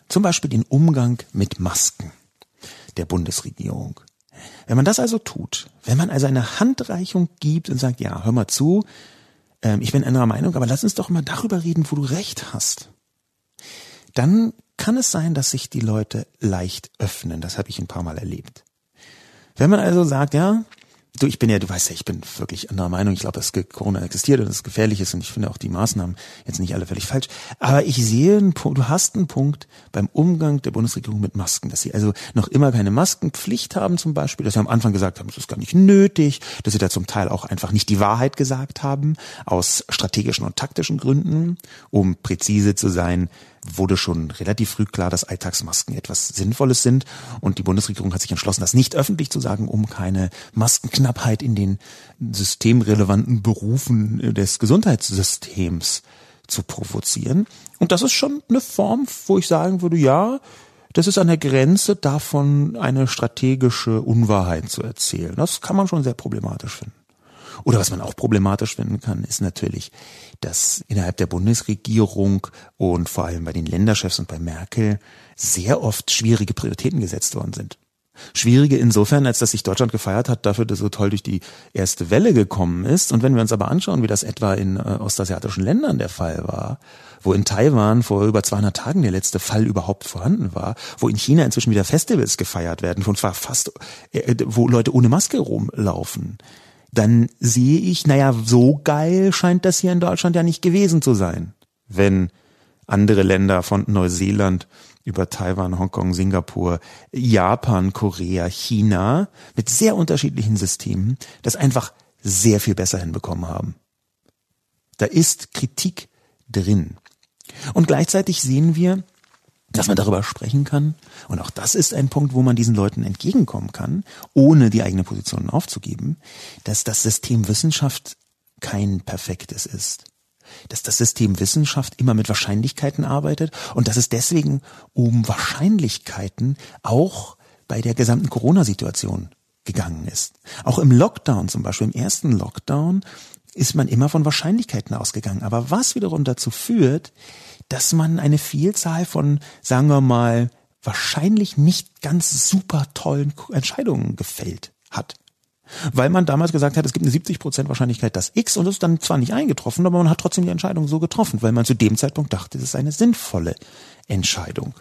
Zum Beispiel den Umgang mit Masken der Bundesregierung. Wenn man das also tut, wenn man also eine Handreichung gibt und sagt, ja, hör mal zu, ähm, ich bin anderer Meinung, aber lass uns doch mal darüber reden, wo du recht hast. Dann kann es sein, dass sich die Leute leicht öffnen. Das habe ich ein paar Mal erlebt. Wenn man also sagt, ja, du, ich bin ja, du weißt ja, ich bin wirklich anderer Meinung. Ich glaube, dass Corona existiert und es gefährlich ist und ich finde auch die Maßnahmen jetzt nicht alle völlig falsch. Aber ich sehe einen Punkt, du hast einen Punkt beim Umgang der Bundesregierung mit Masken, dass sie also noch immer keine Maskenpflicht haben zum Beispiel, dass sie am Anfang gesagt haben, es ist gar nicht nötig, dass sie da zum Teil auch einfach nicht die Wahrheit gesagt haben, aus strategischen und taktischen Gründen, um präzise zu sein, wurde schon relativ früh klar, dass Alltagsmasken etwas Sinnvolles sind. Und die Bundesregierung hat sich entschlossen, das nicht öffentlich zu sagen, um keine Maskenknappheit in den systemrelevanten Berufen des Gesundheitssystems zu provozieren. Und das ist schon eine Form, wo ich sagen würde, ja, das ist an der Grenze davon, eine strategische Unwahrheit zu erzählen. Das kann man schon sehr problematisch finden. Oder was man auch problematisch finden kann, ist natürlich, dass innerhalb der Bundesregierung und vor allem bei den Länderchefs und bei Merkel sehr oft schwierige Prioritäten gesetzt worden sind. Schwierige insofern, als dass sich Deutschland gefeiert hat dafür, dass so toll durch die erste Welle gekommen ist. Und wenn wir uns aber anschauen, wie das etwa in äh, ostasiatischen Ländern der Fall war, wo in Taiwan vor über 200 Tagen der letzte Fall überhaupt vorhanden war, wo in China inzwischen wieder Festivals gefeiert werden, zwar fast, äh, wo Leute ohne Maske rumlaufen, dann sehe ich, naja, so geil scheint das hier in Deutschland ja nicht gewesen zu sein, wenn andere Länder von Neuseeland über Taiwan, Hongkong, Singapur, Japan, Korea, China mit sehr unterschiedlichen Systemen das einfach sehr viel besser hinbekommen haben. Da ist Kritik drin. Und gleichzeitig sehen wir, dass man darüber sprechen kann. Und auch das ist ein Punkt, wo man diesen Leuten entgegenkommen kann, ohne die eigene Position aufzugeben, dass das System Wissenschaft kein perfektes ist. Dass das System Wissenschaft immer mit Wahrscheinlichkeiten arbeitet und dass es deswegen um Wahrscheinlichkeiten auch bei der gesamten Corona-Situation gegangen ist. Auch im Lockdown zum Beispiel, im ersten Lockdown, ist man immer von Wahrscheinlichkeiten ausgegangen. Aber was wiederum dazu führt, dass man eine Vielzahl von, sagen wir mal, wahrscheinlich nicht ganz super tollen Entscheidungen gefällt hat. Weil man damals gesagt hat, es gibt eine 70% Wahrscheinlichkeit, dass X und es ist dann zwar nicht eingetroffen, aber man hat trotzdem die Entscheidung so getroffen, weil man zu dem Zeitpunkt dachte, es ist eine sinnvolle Entscheidung.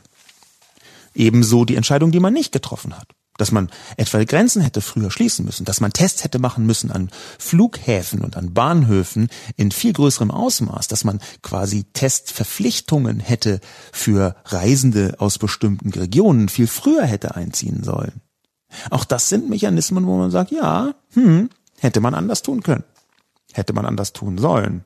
Ebenso die Entscheidung, die man nicht getroffen hat dass man etwa Grenzen hätte früher schließen müssen, dass man Tests hätte machen müssen an Flughäfen und an Bahnhöfen in viel größerem Ausmaß, dass man quasi Testverpflichtungen hätte für Reisende aus bestimmten Regionen viel früher hätte einziehen sollen. Auch das sind Mechanismen, wo man sagt, ja, hm, hätte man anders tun können. Hätte man anders tun sollen.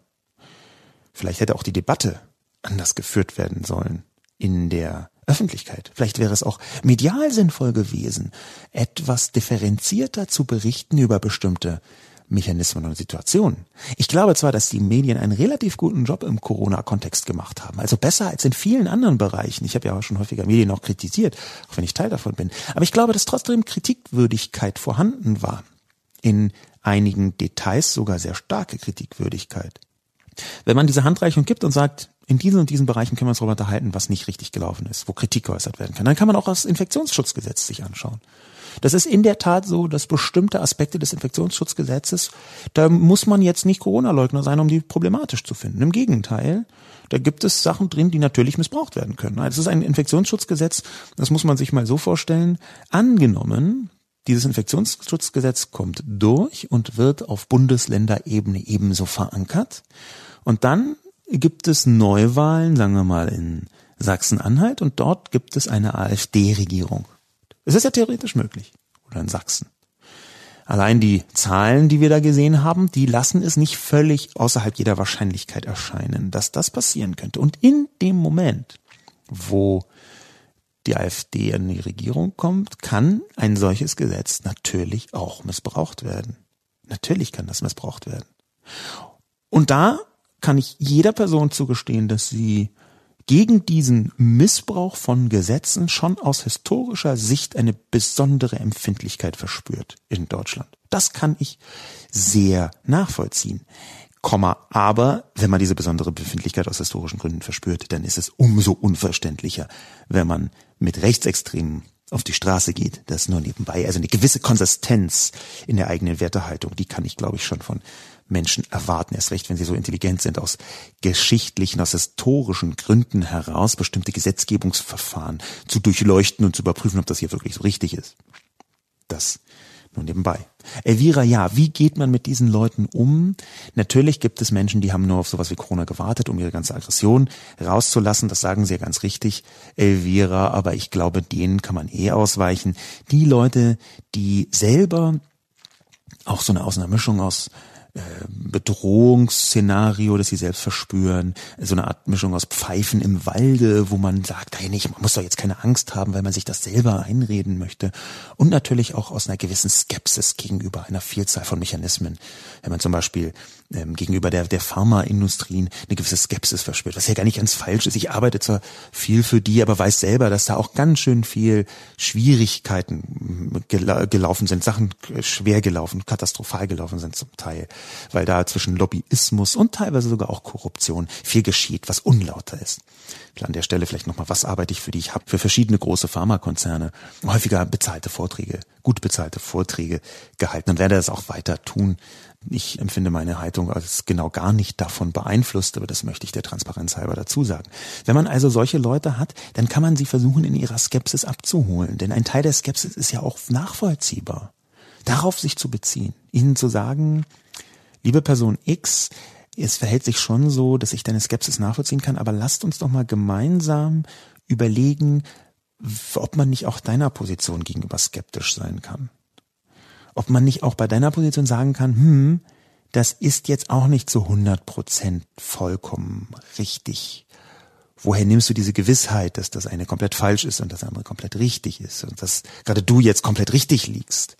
Vielleicht hätte auch die Debatte anders geführt werden sollen in der Öffentlichkeit. Vielleicht wäre es auch medial sinnvoll gewesen, etwas differenzierter zu berichten über bestimmte Mechanismen und Situationen. Ich glaube zwar, dass die Medien einen relativ guten Job im Corona-Kontext gemacht haben, also besser als in vielen anderen Bereichen. Ich habe ja auch schon häufiger Medien auch kritisiert, auch wenn ich Teil davon bin. Aber ich glaube, dass trotzdem Kritikwürdigkeit vorhanden war. In einigen Details sogar sehr starke Kritikwürdigkeit. Wenn man diese Handreichung gibt und sagt, in diesen und diesen Bereichen können wir uns darüber unterhalten, was nicht richtig gelaufen ist, wo Kritik geäußert werden kann. Dann kann man auch das Infektionsschutzgesetz sich anschauen. Das ist in der Tat so, dass bestimmte Aspekte des Infektionsschutzgesetzes, da muss man jetzt nicht Corona-Leugner sein, um die problematisch zu finden. Im Gegenteil, da gibt es Sachen drin, die natürlich missbraucht werden können. Es ist ein Infektionsschutzgesetz, das muss man sich mal so vorstellen. Angenommen, dieses Infektionsschutzgesetz kommt durch und wird auf Bundesländerebene ebenso verankert. Und dann gibt es Neuwahlen, sagen wir mal in Sachsen-Anhalt und dort gibt es eine AfD-Regierung. Es ist ja theoretisch möglich. Oder in Sachsen. Allein die Zahlen, die wir da gesehen haben, die lassen es nicht völlig außerhalb jeder Wahrscheinlichkeit erscheinen, dass das passieren könnte. Und in dem Moment, wo die AfD in die Regierung kommt, kann ein solches Gesetz natürlich auch missbraucht werden. Natürlich kann das missbraucht werden. Und da kann ich jeder Person zugestehen, dass sie gegen diesen Missbrauch von Gesetzen schon aus historischer Sicht eine besondere Empfindlichkeit verspürt in Deutschland. Das kann ich sehr nachvollziehen. Komma, aber wenn man diese besondere Befindlichkeit aus historischen Gründen verspürt, dann ist es umso unverständlicher, wenn man mit Rechtsextremen auf die Straße geht, das nur nebenbei. Also eine gewisse Konsistenz in der eigenen Wertehaltung, die kann ich, glaube ich, schon von Menschen erwarten, erst recht, wenn sie so intelligent sind, aus geschichtlichen, aus historischen Gründen heraus bestimmte Gesetzgebungsverfahren zu durchleuchten und zu überprüfen, ob das hier wirklich so richtig ist. Das nur nebenbei. Elvira, ja, wie geht man mit diesen Leuten um? Natürlich gibt es Menschen, die haben nur auf sowas wie Corona gewartet, um ihre ganze Aggression rauszulassen. Das sagen sie ja ganz richtig, Elvira. Aber ich glaube, denen kann man eh ausweichen. Die Leute, die selber auch so eine aus einer Mischung aus Bedrohungsszenario, das sie selbst verspüren, so eine Art Mischung aus Pfeifen im Walde, wo man sagt, hey, nicht, man muss doch jetzt keine Angst haben, weil man sich das selber einreden möchte. Und natürlich auch aus einer gewissen Skepsis gegenüber einer Vielzahl von Mechanismen. Wenn man zum Beispiel ähm, gegenüber der, der Pharmaindustrie eine gewisse Skepsis verspürt, was ja gar nicht ganz falsch ist. Ich arbeite zwar viel für die, aber weiß selber, dass da auch ganz schön viel Schwierigkeiten gela gelaufen sind, Sachen schwer gelaufen, katastrophal gelaufen sind zum Teil weil da zwischen Lobbyismus und teilweise sogar auch Korruption viel geschieht, was unlauter ist. An der Stelle vielleicht nochmal, was arbeite ich für die? Ich habe für verschiedene große Pharmakonzerne häufiger bezahlte Vorträge, gut bezahlte Vorträge gehalten und werde das auch weiter tun. Ich empfinde meine Haltung als genau gar nicht davon beeinflusst, aber das möchte ich der Transparenz halber dazu sagen. Wenn man also solche Leute hat, dann kann man sie versuchen, in ihrer Skepsis abzuholen. Denn ein Teil der Skepsis ist ja auch nachvollziehbar. Darauf sich zu beziehen, ihnen zu sagen, liebe Person X, es verhält sich schon so, dass ich deine Skepsis nachvollziehen kann, aber lasst uns doch mal gemeinsam überlegen, ob man nicht auch deiner Position gegenüber skeptisch sein kann. Ob man nicht auch bei deiner Position sagen kann, hm, das ist jetzt auch nicht zu 100 Prozent vollkommen richtig. Woher nimmst du diese Gewissheit, dass das eine komplett falsch ist und das andere komplett richtig ist und dass gerade du jetzt komplett richtig liegst?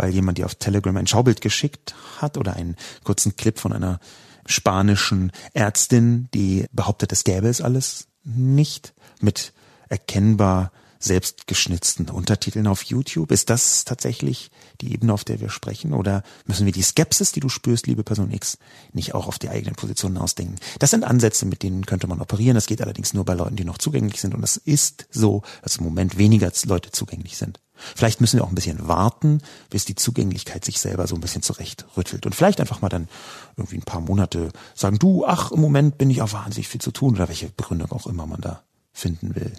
weil jemand dir auf Telegram ein Schaubild geschickt hat oder einen kurzen Clip von einer spanischen Ärztin, die behauptet, es gäbe es alles nicht, mit erkennbar selbstgeschnitzten Untertiteln auf YouTube? Ist das tatsächlich die Ebene, auf der wir sprechen? Oder müssen wir die Skepsis, die du spürst, liebe Person X, nicht auch auf die eigenen Positionen ausdenken? Das sind Ansätze, mit denen könnte man operieren. Das geht allerdings nur bei Leuten, die noch zugänglich sind. Und es ist so, dass im Moment weniger Leute zugänglich sind. Vielleicht müssen wir auch ein bisschen warten, bis die Zugänglichkeit sich selber so ein bisschen zurechtrüttelt. Und vielleicht einfach mal dann irgendwie ein paar Monate sagen, du, ach, im Moment bin ich auch wahnsinnig viel zu tun oder welche Begründung auch immer man da finden will.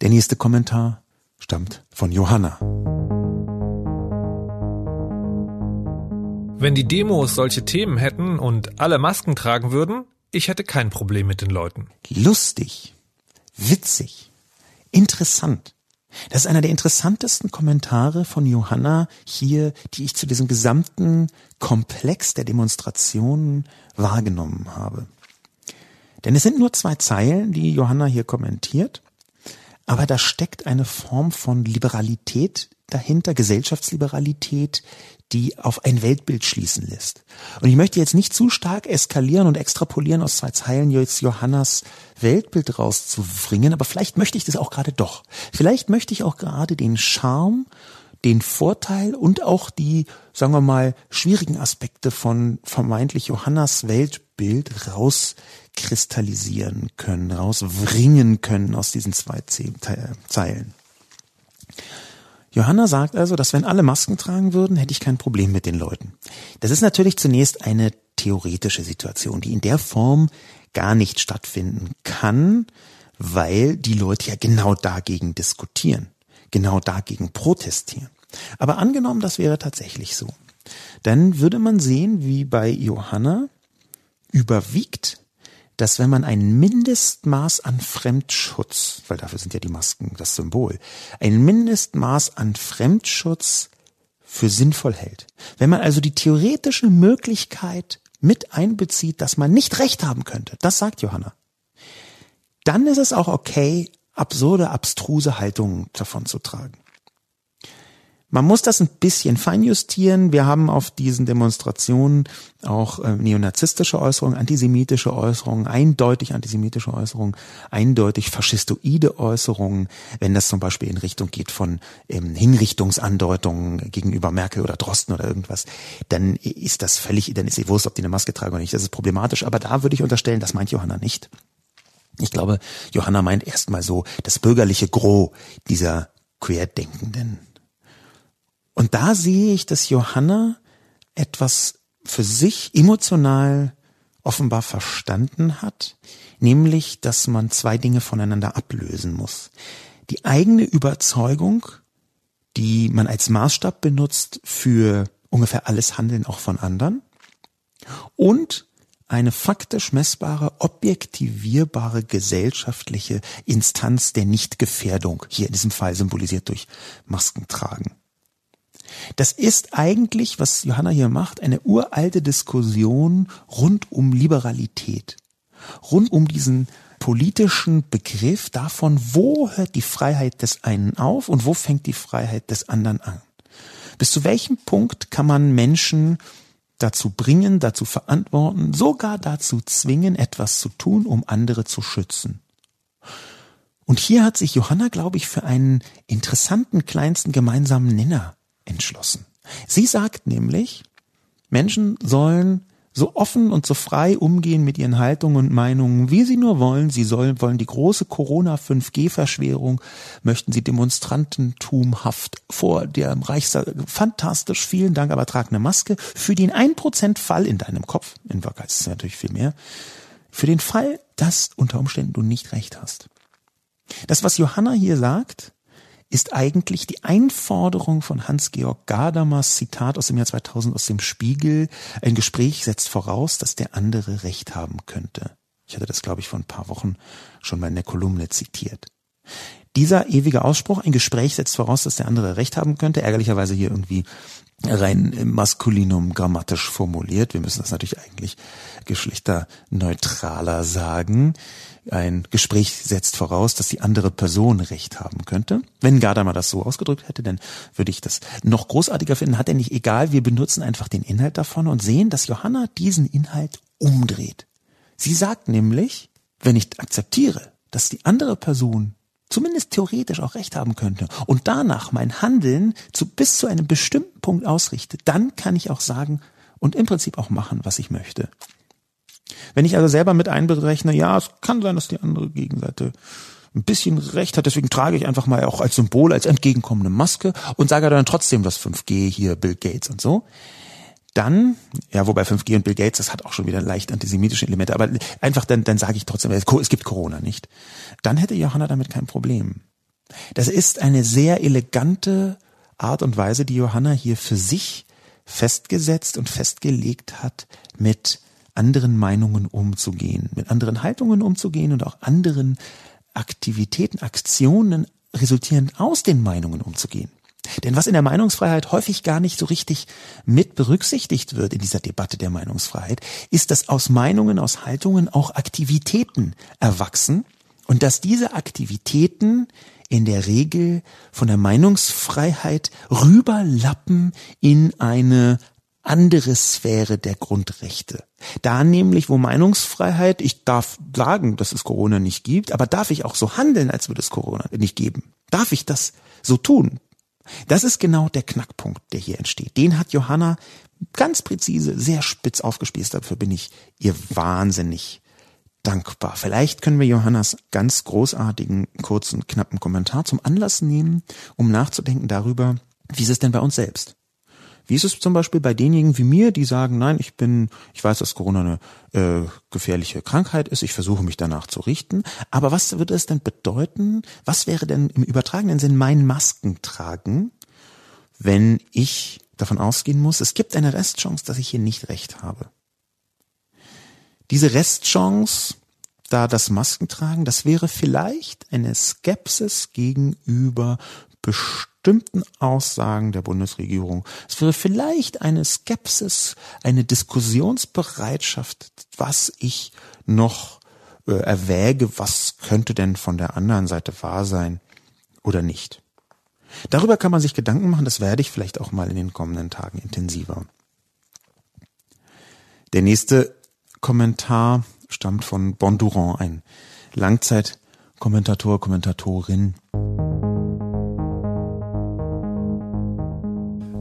Der nächste Kommentar stammt von Johanna. Wenn die Demos solche Themen hätten und alle Masken tragen würden, ich hätte kein Problem mit den Leuten. Lustig, witzig, interessant. Das ist einer der interessantesten Kommentare von Johanna hier, die ich zu diesem gesamten Komplex der Demonstrationen wahrgenommen habe. Denn es sind nur zwei Zeilen, die Johanna hier kommentiert, aber da steckt eine Form von Liberalität dahinter, Gesellschaftsliberalität, die auf ein Weltbild schließen lässt. Und ich möchte jetzt nicht zu stark eskalieren und extrapolieren aus zwei Zeilen jetzt Johannas Weltbild rauszubringen, aber vielleicht möchte ich das auch gerade doch. Vielleicht möchte ich auch gerade den Charme, den Vorteil und auch die, sagen wir mal, schwierigen Aspekte von vermeintlich Johannas Weltbild rauskristallisieren können, rauswringen können aus diesen zwei Zeilen. Johanna sagt also, dass wenn alle Masken tragen würden, hätte ich kein Problem mit den Leuten. Das ist natürlich zunächst eine theoretische Situation, die in der Form gar nicht stattfinden kann, weil die Leute ja genau dagegen diskutieren, genau dagegen protestieren. Aber angenommen, das wäre tatsächlich so, dann würde man sehen, wie bei Johanna überwiegt dass wenn man ein Mindestmaß an Fremdschutz, weil dafür sind ja die Masken das Symbol, ein Mindestmaß an Fremdschutz für sinnvoll hält. Wenn man also die theoretische Möglichkeit mit einbezieht, dass man nicht recht haben könnte, das sagt Johanna, dann ist es auch okay, absurde, abstruse Haltungen davon zu tragen. Man muss das ein bisschen feinjustieren. Wir haben auf diesen Demonstrationen auch äh, neonazistische Äußerungen, antisemitische Äußerungen, eindeutig antisemitische Äußerungen, eindeutig faschistoide Äußerungen, wenn das zum Beispiel in Richtung geht von ähm, Hinrichtungsandeutungen gegenüber Merkel oder Drosten oder irgendwas, dann ist das völlig, dann ist sie Wurst, ob die eine Maske tragen oder nicht. Das ist problematisch. Aber da würde ich unterstellen, das meint Johanna nicht. Ich glaube, Johanna meint erstmal so das bürgerliche Gros dieser Querdenkenden. Und da sehe ich, dass Johanna etwas für sich emotional offenbar verstanden hat, nämlich, dass man zwei Dinge voneinander ablösen muss. Die eigene Überzeugung, die man als Maßstab benutzt für ungefähr alles Handeln auch von anderen und eine faktisch messbare, objektivierbare gesellschaftliche Instanz der Nichtgefährdung, hier in diesem Fall symbolisiert durch Masken tragen. Das ist eigentlich, was Johanna hier macht, eine uralte Diskussion rund um Liberalität, rund um diesen politischen Begriff davon, wo hört die Freiheit des einen auf und wo fängt die Freiheit des anderen an. Bis zu welchem Punkt kann man Menschen dazu bringen, dazu verantworten, sogar dazu zwingen, etwas zu tun, um andere zu schützen. Und hier hat sich Johanna, glaube ich, für einen interessanten kleinsten gemeinsamen Nenner entschlossen. Sie sagt nämlich, Menschen sollen so offen und so frei umgehen mit ihren Haltungen und Meinungen, wie sie nur wollen. Sie sollen, wollen die große Corona 5G-Verschwörung, möchten sie demonstrantentumhaft vor dem Reichstag. Fantastisch, vielen Dank, aber trag eine Maske. Für den 1% Fall in deinem Kopf, in Wirklichkeit ist es natürlich viel mehr, für den Fall, dass unter Umständen du nicht recht hast. Das, was Johanna hier sagt, ist eigentlich die Einforderung von Hans-Georg Gadamas Zitat aus dem Jahr 2000 aus dem Spiegel. Ein Gespräch setzt voraus, dass der andere Recht haben könnte. Ich hatte das, glaube ich, vor ein paar Wochen schon mal in der Kolumne zitiert. Dieser ewige Ausspruch, ein Gespräch setzt voraus, dass der andere Recht haben könnte, ärgerlicherweise hier irgendwie rein maskulinum grammatisch formuliert. Wir müssen das natürlich eigentlich geschlechterneutraler sagen ein Gespräch setzt voraus, dass die andere Person Recht haben könnte. Wenn Gadamer das so ausgedrückt hätte, dann würde ich das noch großartiger finden. Hat er nicht egal, wir benutzen einfach den Inhalt davon und sehen, dass Johanna diesen Inhalt umdreht. Sie sagt nämlich, wenn ich akzeptiere, dass die andere Person zumindest theoretisch auch recht haben könnte und danach mein Handeln zu, bis zu einem bestimmten Punkt ausrichte, dann kann ich auch sagen und im Prinzip auch machen, was ich möchte. Wenn ich also selber mit einberechne, ja, es kann sein, dass die andere Gegenseite ein bisschen recht hat, deswegen trage ich einfach mal auch als Symbol, als entgegenkommende Maske und sage dann trotzdem das 5G hier Bill Gates und so. Dann, ja, wobei 5G und Bill Gates, das hat auch schon wieder leicht antisemitische Elemente, aber einfach dann, dann sage ich trotzdem, es gibt Corona nicht. Dann hätte Johanna damit kein Problem. Das ist eine sehr elegante Art und Weise, die Johanna hier für sich festgesetzt und festgelegt hat mit anderen Meinungen umzugehen, mit anderen Haltungen umzugehen und auch anderen Aktivitäten, Aktionen resultierend aus den Meinungen umzugehen. Denn was in der Meinungsfreiheit häufig gar nicht so richtig mit berücksichtigt wird in dieser Debatte der Meinungsfreiheit, ist, dass aus Meinungen, aus Haltungen auch Aktivitäten erwachsen und dass diese Aktivitäten in der Regel von der Meinungsfreiheit rüberlappen in eine andere Sphäre der Grundrechte. Da nämlich, wo Meinungsfreiheit, ich darf sagen, dass es Corona nicht gibt, aber darf ich auch so handeln, als würde es Corona nicht geben? Darf ich das so tun? Das ist genau der Knackpunkt, der hier entsteht. Den hat Johanna ganz präzise, sehr spitz aufgespießt. Dafür bin ich ihr wahnsinnig dankbar. Vielleicht können wir Johannas ganz großartigen, kurzen, knappen Kommentar zum Anlass nehmen, um nachzudenken darüber, wie ist es denn bei uns selbst? Wie ist es zum Beispiel bei denjenigen wie mir, die sagen, nein, ich bin, ich weiß, dass Corona eine äh, gefährliche Krankheit ist, ich versuche mich danach zu richten, aber was würde es denn bedeuten, was wäre denn im übertragenen Sinn mein Maskentragen, wenn ich davon ausgehen muss, es gibt eine Restchance, dass ich hier nicht recht habe? Diese Restchance, da das Maskentragen, das wäre vielleicht eine Skepsis gegenüber bestimmten Aussagen der Bundesregierung. Es wäre vielleicht eine Skepsis, eine Diskussionsbereitschaft, was ich noch äh, erwäge, was könnte denn von der anderen Seite wahr sein oder nicht. Darüber kann man sich Gedanken machen, das werde ich vielleicht auch mal in den kommenden Tagen intensiver. Der nächste Kommentar stammt von Bondurant, ein Langzeitkommentator, Kommentatorin.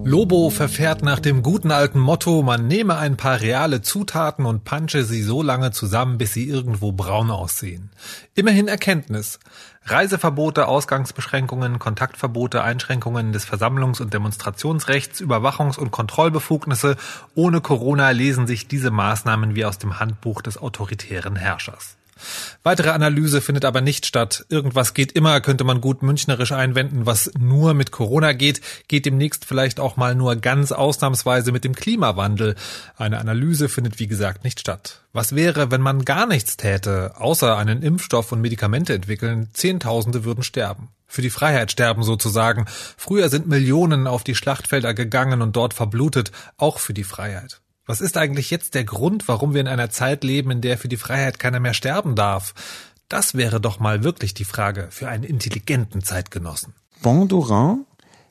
Lobo verfährt nach dem guten alten Motto, man nehme ein paar reale Zutaten und punche sie so lange zusammen, bis sie irgendwo braun aussehen. Immerhin Erkenntnis. Reiseverbote, Ausgangsbeschränkungen, Kontaktverbote, Einschränkungen des Versammlungs- und Demonstrationsrechts, Überwachungs- und Kontrollbefugnisse. Ohne Corona lesen sich diese Maßnahmen wie aus dem Handbuch des autoritären Herrschers. Weitere Analyse findet aber nicht statt. Irgendwas geht immer, könnte man gut münchnerisch einwenden. Was nur mit Corona geht, geht demnächst vielleicht auch mal nur ganz ausnahmsweise mit dem Klimawandel. Eine Analyse findet wie gesagt nicht statt. Was wäre, wenn man gar nichts täte, außer einen Impfstoff und Medikamente entwickeln? Zehntausende würden sterben für die Freiheit sterben sozusagen. Früher sind Millionen auf die Schlachtfelder gegangen und dort verblutet, auch für die Freiheit. Was ist eigentlich jetzt der Grund, warum wir in einer Zeit leben, in der für die Freiheit keiner mehr sterben darf? Das wäre doch mal wirklich die Frage für einen intelligenten Zeitgenossen. Bondurant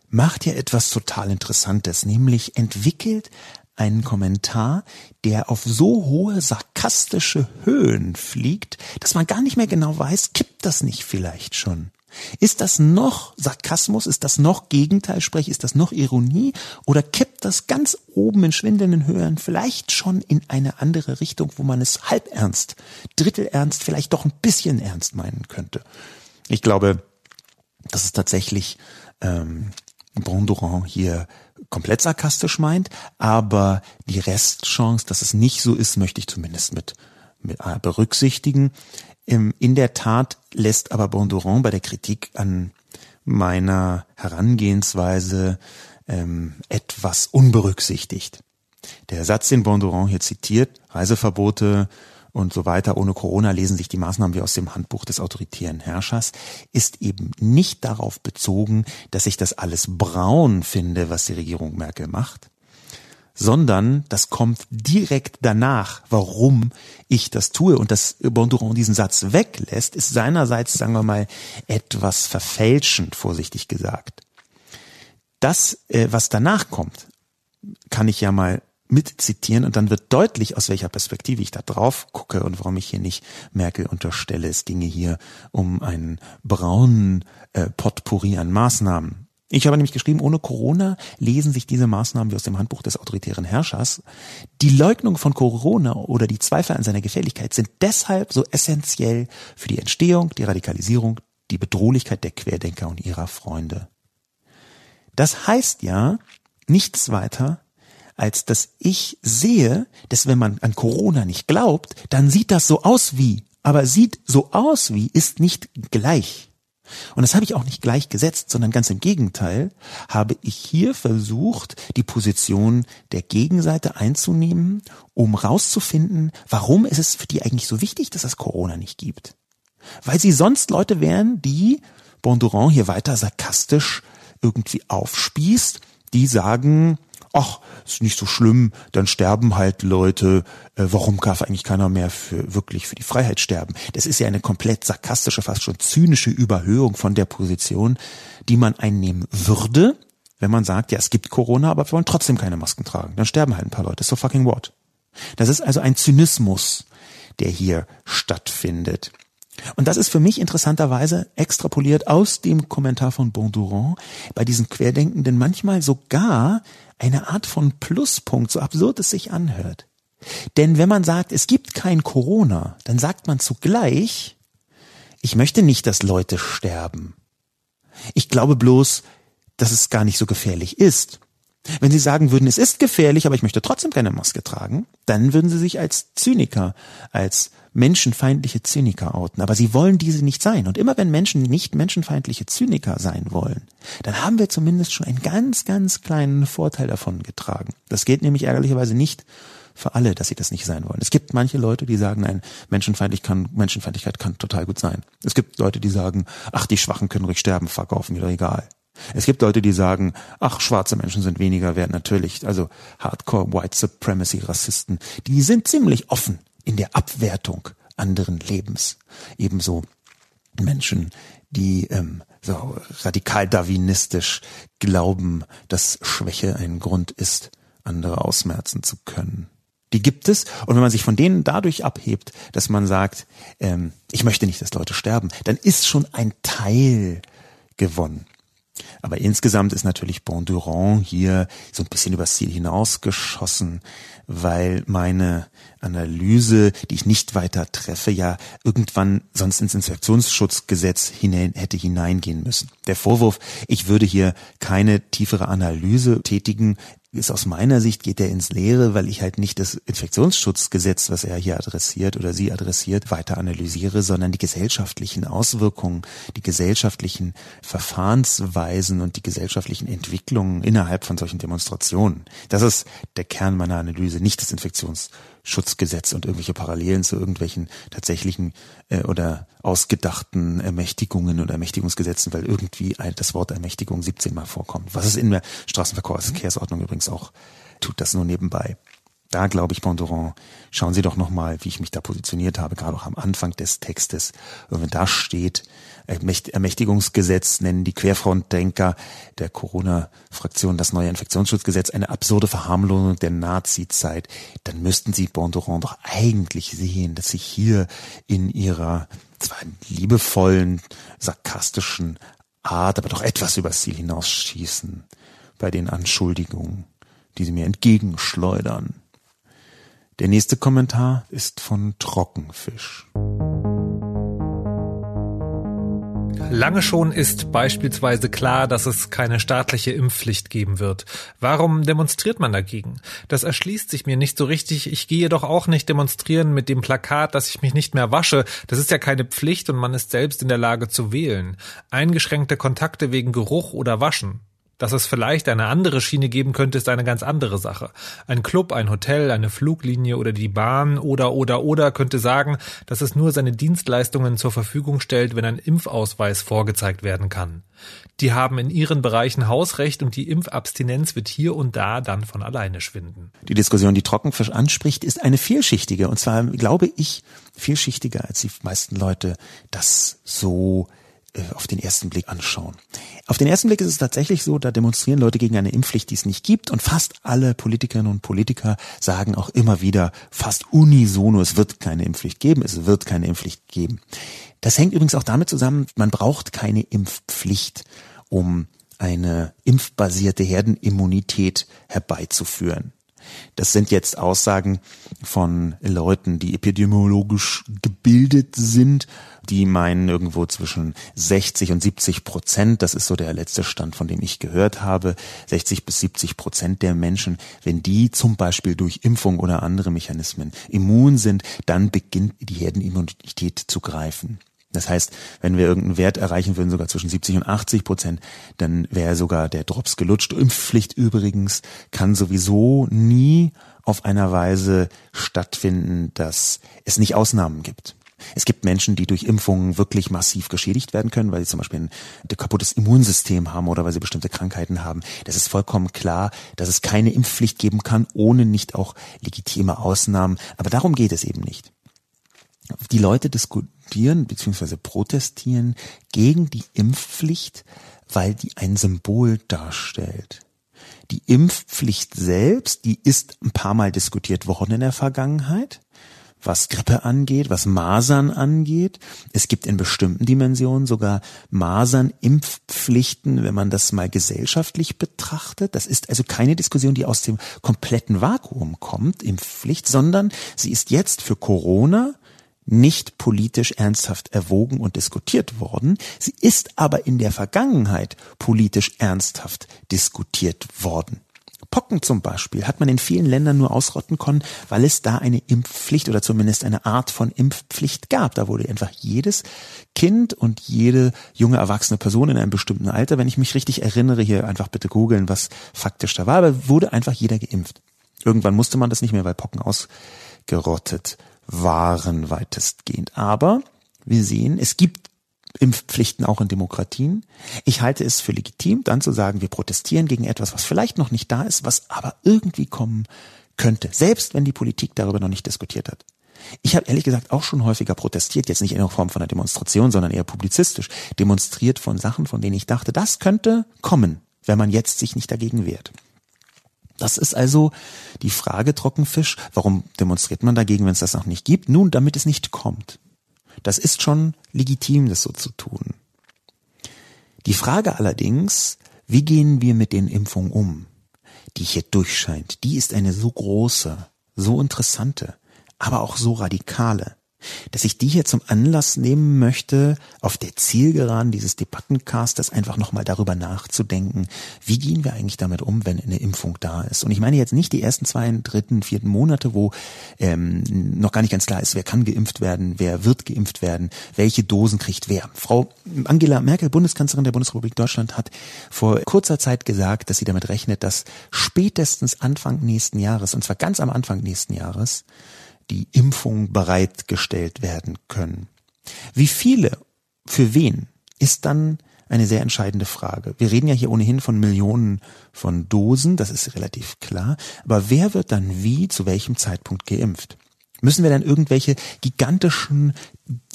macht ja etwas total Interessantes, nämlich entwickelt einen Kommentar, der auf so hohe sarkastische Höhen fliegt, dass man gar nicht mehr genau weiß, kippt das nicht vielleicht schon? Ist das noch Sarkasmus? Ist das noch Gegenteilsprech? Ist das noch Ironie? Oder kippt das ganz oben in schwindelnden Höhen vielleicht schon in eine andere Richtung, wo man es halb ernst, Drittel ernst, vielleicht doch ein bisschen ernst meinen könnte? Ich glaube, dass es tatsächlich ähm, Bondurant hier komplett sarkastisch meint, aber die Restchance, dass es nicht so ist, möchte ich zumindest mit, mit äh, berücksichtigen. In der Tat lässt aber Bondurant bei der Kritik an meiner Herangehensweise ähm, etwas unberücksichtigt. Der Satz, den Bondurant hier zitiert, Reiseverbote und so weiter, ohne Corona lesen sich die Maßnahmen wie aus dem Handbuch des autoritären Herrschers, ist eben nicht darauf bezogen, dass ich das alles braun finde, was die Regierung Merkel macht, sondern das kommt direkt danach, warum ich das tue. Und dass Bondurant diesen Satz weglässt, ist seinerseits, sagen wir mal, etwas verfälschend, vorsichtig gesagt. Das, äh, was danach kommt, kann ich ja mal mitzitieren und dann wird deutlich, aus welcher Perspektive ich da drauf gucke und warum ich hier nicht Merkel unterstelle. Es ginge hier um einen braunen äh, Potpourri an Maßnahmen. Ich habe nämlich geschrieben, ohne Corona lesen sich diese Maßnahmen wie aus dem Handbuch des autoritären Herrschers. Die Leugnung von Corona oder die Zweifel an seiner Gefährlichkeit sind deshalb so essentiell für die Entstehung, die Radikalisierung, die Bedrohlichkeit der Querdenker und ihrer Freunde. Das heißt ja nichts weiter, als dass ich sehe, dass wenn man an Corona nicht glaubt, dann sieht das so aus wie, aber sieht so aus wie ist nicht gleich. Und das habe ich auch nicht gleich gesetzt, sondern ganz im Gegenteil habe ich hier versucht, die Position der Gegenseite einzunehmen, um rauszufinden, warum ist es für die eigentlich so wichtig, dass es Corona nicht gibt. Weil sie sonst Leute wären, die Bondurant hier weiter sarkastisch irgendwie aufspießt, die sagen, ach, ist nicht so schlimm, dann sterben halt Leute, äh, warum darf eigentlich keiner mehr für wirklich für die Freiheit sterben? Das ist ja eine komplett sarkastische, fast schon zynische Überhöhung von der Position, die man einnehmen würde, wenn man sagt, ja, es gibt Corona, aber wir wollen trotzdem keine Masken tragen. Dann sterben halt ein paar Leute. So fucking what? Das ist also ein Zynismus, der hier stattfindet. Und das ist für mich interessanterweise extrapoliert aus dem Kommentar von Bondurant bei diesen Querdenkenden manchmal sogar eine Art von Pluspunkt, so absurd es sich anhört. Denn wenn man sagt, es gibt kein Corona, dann sagt man zugleich, ich möchte nicht, dass Leute sterben. Ich glaube bloß, dass es gar nicht so gefährlich ist. Wenn Sie sagen würden, es ist gefährlich, aber ich möchte trotzdem keine Maske tragen, dann würden Sie sich als Zyniker, als menschenfeindliche Zyniker outen. Aber Sie wollen diese nicht sein. Und immer wenn Menschen nicht menschenfeindliche Zyniker sein wollen, dann haben wir zumindest schon einen ganz, ganz kleinen Vorteil davon getragen. Das geht nämlich ärgerlicherweise nicht für alle, dass sie das nicht sein wollen. Es gibt manche Leute, die sagen, nein, Menschenfeindlich kann, Menschenfeindlichkeit kann total gut sein. Es gibt Leute, die sagen, ach, die Schwachen können ruhig sterben, mir doch egal. Es gibt Leute, die sagen, ach, schwarze Menschen sind weniger wert, natürlich. Also Hardcore White Supremacy Rassisten, die sind ziemlich offen in der Abwertung anderen Lebens. Ebenso Menschen, die ähm, so radikal darwinistisch glauben, dass Schwäche ein Grund ist, andere ausmerzen zu können. Die gibt es. Und wenn man sich von denen dadurch abhebt, dass man sagt, ähm, ich möchte nicht, dass Leute sterben, dann ist schon ein Teil gewonnen. Aber insgesamt ist natürlich Bondurant hier so ein bisschen übers Ziel hinausgeschossen, weil meine Analyse, die ich nicht weiter treffe, ja irgendwann sonst ins Infektionsschutzgesetz hinein, hätte hineingehen müssen. Der Vorwurf, ich würde hier keine tiefere Analyse tätigen, ist aus meiner Sicht geht er ins Leere, weil ich halt nicht das Infektionsschutzgesetz, was er hier adressiert oder sie adressiert, weiter analysiere, sondern die gesellschaftlichen Auswirkungen, die gesellschaftlichen Verfahrensweisen und die gesellschaftlichen Entwicklungen innerhalb von solchen Demonstrationen. Das ist der Kern meiner Analyse, nicht das Infektionsschutzgesetz. Schutzgesetz und irgendwelche Parallelen zu irgendwelchen tatsächlichen äh, oder ausgedachten Ermächtigungen oder Ermächtigungsgesetzen, weil irgendwie das Wort Ermächtigung 17 Mal vorkommt. Was es in der Straßenverkehrsordnung übrigens auch tut, das nur nebenbei. Da glaube ich, Bondurant, schauen Sie doch nochmal, wie ich mich da positioniert habe, gerade auch am Anfang des Textes. Und wenn da steht, Ermächtigungsgesetz nennen die Querfrontdenker der Corona-Fraktion das neue Infektionsschutzgesetz eine absurde Verharmlosung der Nazi-Zeit, dann müssten Sie Bondurant doch eigentlich sehen, dass Sie hier in Ihrer zwar liebevollen, sarkastischen Art, aber doch etwas übers Ziel hinausschießen bei den Anschuldigungen, die Sie mir entgegenschleudern. Der nächste Kommentar ist von Trockenfisch. Lange schon ist beispielsweise klar, dass es keine staatliche Impfpflicht geben wird. Warum demonstriert man dagegen? Das erschließt sich mir nicht so richtig. Ich gehe doch auch nicht demonstrieren mit dem Plakat, dass ich mich nicht mehr wasche. Das ist ja keine Pflicht und man ist selbst in der Lage zu wählen. Eingeschränkte Kontakte wegen Geruch oder Waschen. Dass es vielleicht eine andere Schiene geben könnte, ist eine ganz andere Sache. Ein Club, ein Hotel, eine Fluglinie oder die Bahn oder oder oder könnte sagen, dass es nur seine Dienstleistungen zur Verfügung stellt, wenn ein Impfausweis vorgezeigt werden kann. Die haben in ihren Bereichen Hausrecht und die Impfabstinenz wird hier und da dann von alleine schwinden. Die Diskussion, die Trockenfisch anspricht, ist eine vielschichtige und zwar, glaube ich, vielschichtiger, als die meisten Leute das so auf den ersten Blick anschauen. Auf den ersten Blick ist es tatsächlich so, da demonstrieren Leute gegen eine Impfpflicht, die es nicht gibt und fast alle Politikerinnen und Politiker sagen auch immer wieder fast unisono, es wird keine Impfpflicht geben, es wird keine Impfpflicht geben. Das hängt übrigens auch damit zusammen, man braucht keine Impfpflicht, um eine impfbasierte Herdenimmunität herbeizuführen. Das sind jetzt Aussagen von Leuten, die epidemiologisch gebildet sind, die meinen irgendwo zwischen 60 und 70 Prozent, das ist so der letzte Stand, von dem ich gehört habe, 60 bis 70 Prozent der Menschen, wenn die zum Beispiel durch Impfung oder andere Mechanismen immun sind, dann beginnt die Herdenimmunität zu greifen. Das heißt, wenn wir irgendeinen Wert erreichen würden, sogar zwischen 70 und 80 Prozent, dann wäre sogar der Drops gelutscht. Impfpflicht übrigens kann sowieso nie auf einer Weise stattfinden, dass es nicht Ausnahmen gibt. Es gibt Menschen, die durch Impfungen wirklich massiv geschädigt werden können, weil sie zum Beispiel ein, kaputtes Immunsystem haben oder weil sie bestimmte Krankheiten haben. Das ist vollkommen klar, dass es keine Impfpflicht geben kann, ohne nicht auch legitime Ausnahmen. Aber darum geht es eben nicht. Die Leute diskutieren bzw. protestieren gegen die Impfpflicht, weil die ein Symbol darstellt. Die Impfpflicht selbst, die ist ein paar Mal diskutiert worden in der Vergangenheit, was Grippe angeht, was Masern angeht. Es gibt in bestimmten Dimensionen sogar Masern-Impfpflichten, wenn man das mal gesellschaftlich betrachtet. Das ist also keine Diskussion, die aus dem kompletten Vakuum kommt, Impfpflicht, sondern sie ist jetzt für Corona nicht politisch ernsthaft erwogen und diskutiert worden. Sie ist aber in der Vergangenheit politisch ernsthaft diskutiert worden. Pocken zum Beispiel hat man in vielen Ländern nur ausrotten können, weil es da eine Impfpflicht oder zumindest eine Art von Impfpflicht gab. Da wurde einfach jedes Kind und jede junge erwachsene Person in einem bestimmten Alter, wenn ich mich richtig erinnere, hier einfach bitte googeln, was faktisch da war, aber wurde einfach jeder geimpft. Irgendwann musste man das nicht mehr, weil Pocken ausgerottet waren weitestgehend. Aber wir sehen, es gibt Impfpflichten auch in Demokratien. Ich halte es für legitim, dann zu sagen, wir protestieren gegen etwas, was vielleicht noch nicht da ist, was aber irgendwie kommen könnte, selbst wenn die Politik darüber noch nicht diskutiert hat. Ich habe ehrlich gesagt auch schon häufiger protestiert, jetzt nicht in der Form von einer Demonstration, sondern eher publizistisch, demonstriert von Sachen, von denen ich dachte, das könnte kommen, wenn man jetzt sich nicht dagegen wehrt. Das ist also die Frage Trockenfisch. Warum demonstriert man dagegen, wenn es das noch nicht gibt? Nun, damit es nicht kommt. Das ist schon legitim, das so zu tun. Die Frage allerdings, wie gehen wir mit den Impfungen um, die hier durchscheint, die ist eine so große, so interessante, aber auch so radikale, dass ich die hier zum Anlass nehmen möchte, auf der Zielgeraden dieses Debattencasters einfach nochmal darüber nachzudenken, wie gehen wir eigentlich damit um, wenn eine Impfung da ist. Und ich meine jetzt nicht die ersten zwei, dritten, vierten Monate, wo ähm, noch gar nicht ganz klar ist, wer kann geimpft werden, wer wird geimpft werden, welche Dosen kriegt wer. Frau Angela Merkel, Bundeskanzlerin der Bundesrepublik Deutschland, hat vor kurzer Zeit gesagt, dass sie damit rechnet, dass spätestens Anfang nächsten Jahres, und zwar ganz am Anfang nächsten Jahres, die Impfung bereitgestellt werden können. Wie viele, für wen, ist dann eine sehr entscheidende Frage. Wir reden ja hier ohnehin von Millionen von Dosen, das ist relativ klar. Aber wer wird dann wie, zu welchem Zeitpunkt geimpft? Müssen wir dann irgendwelche gigantischen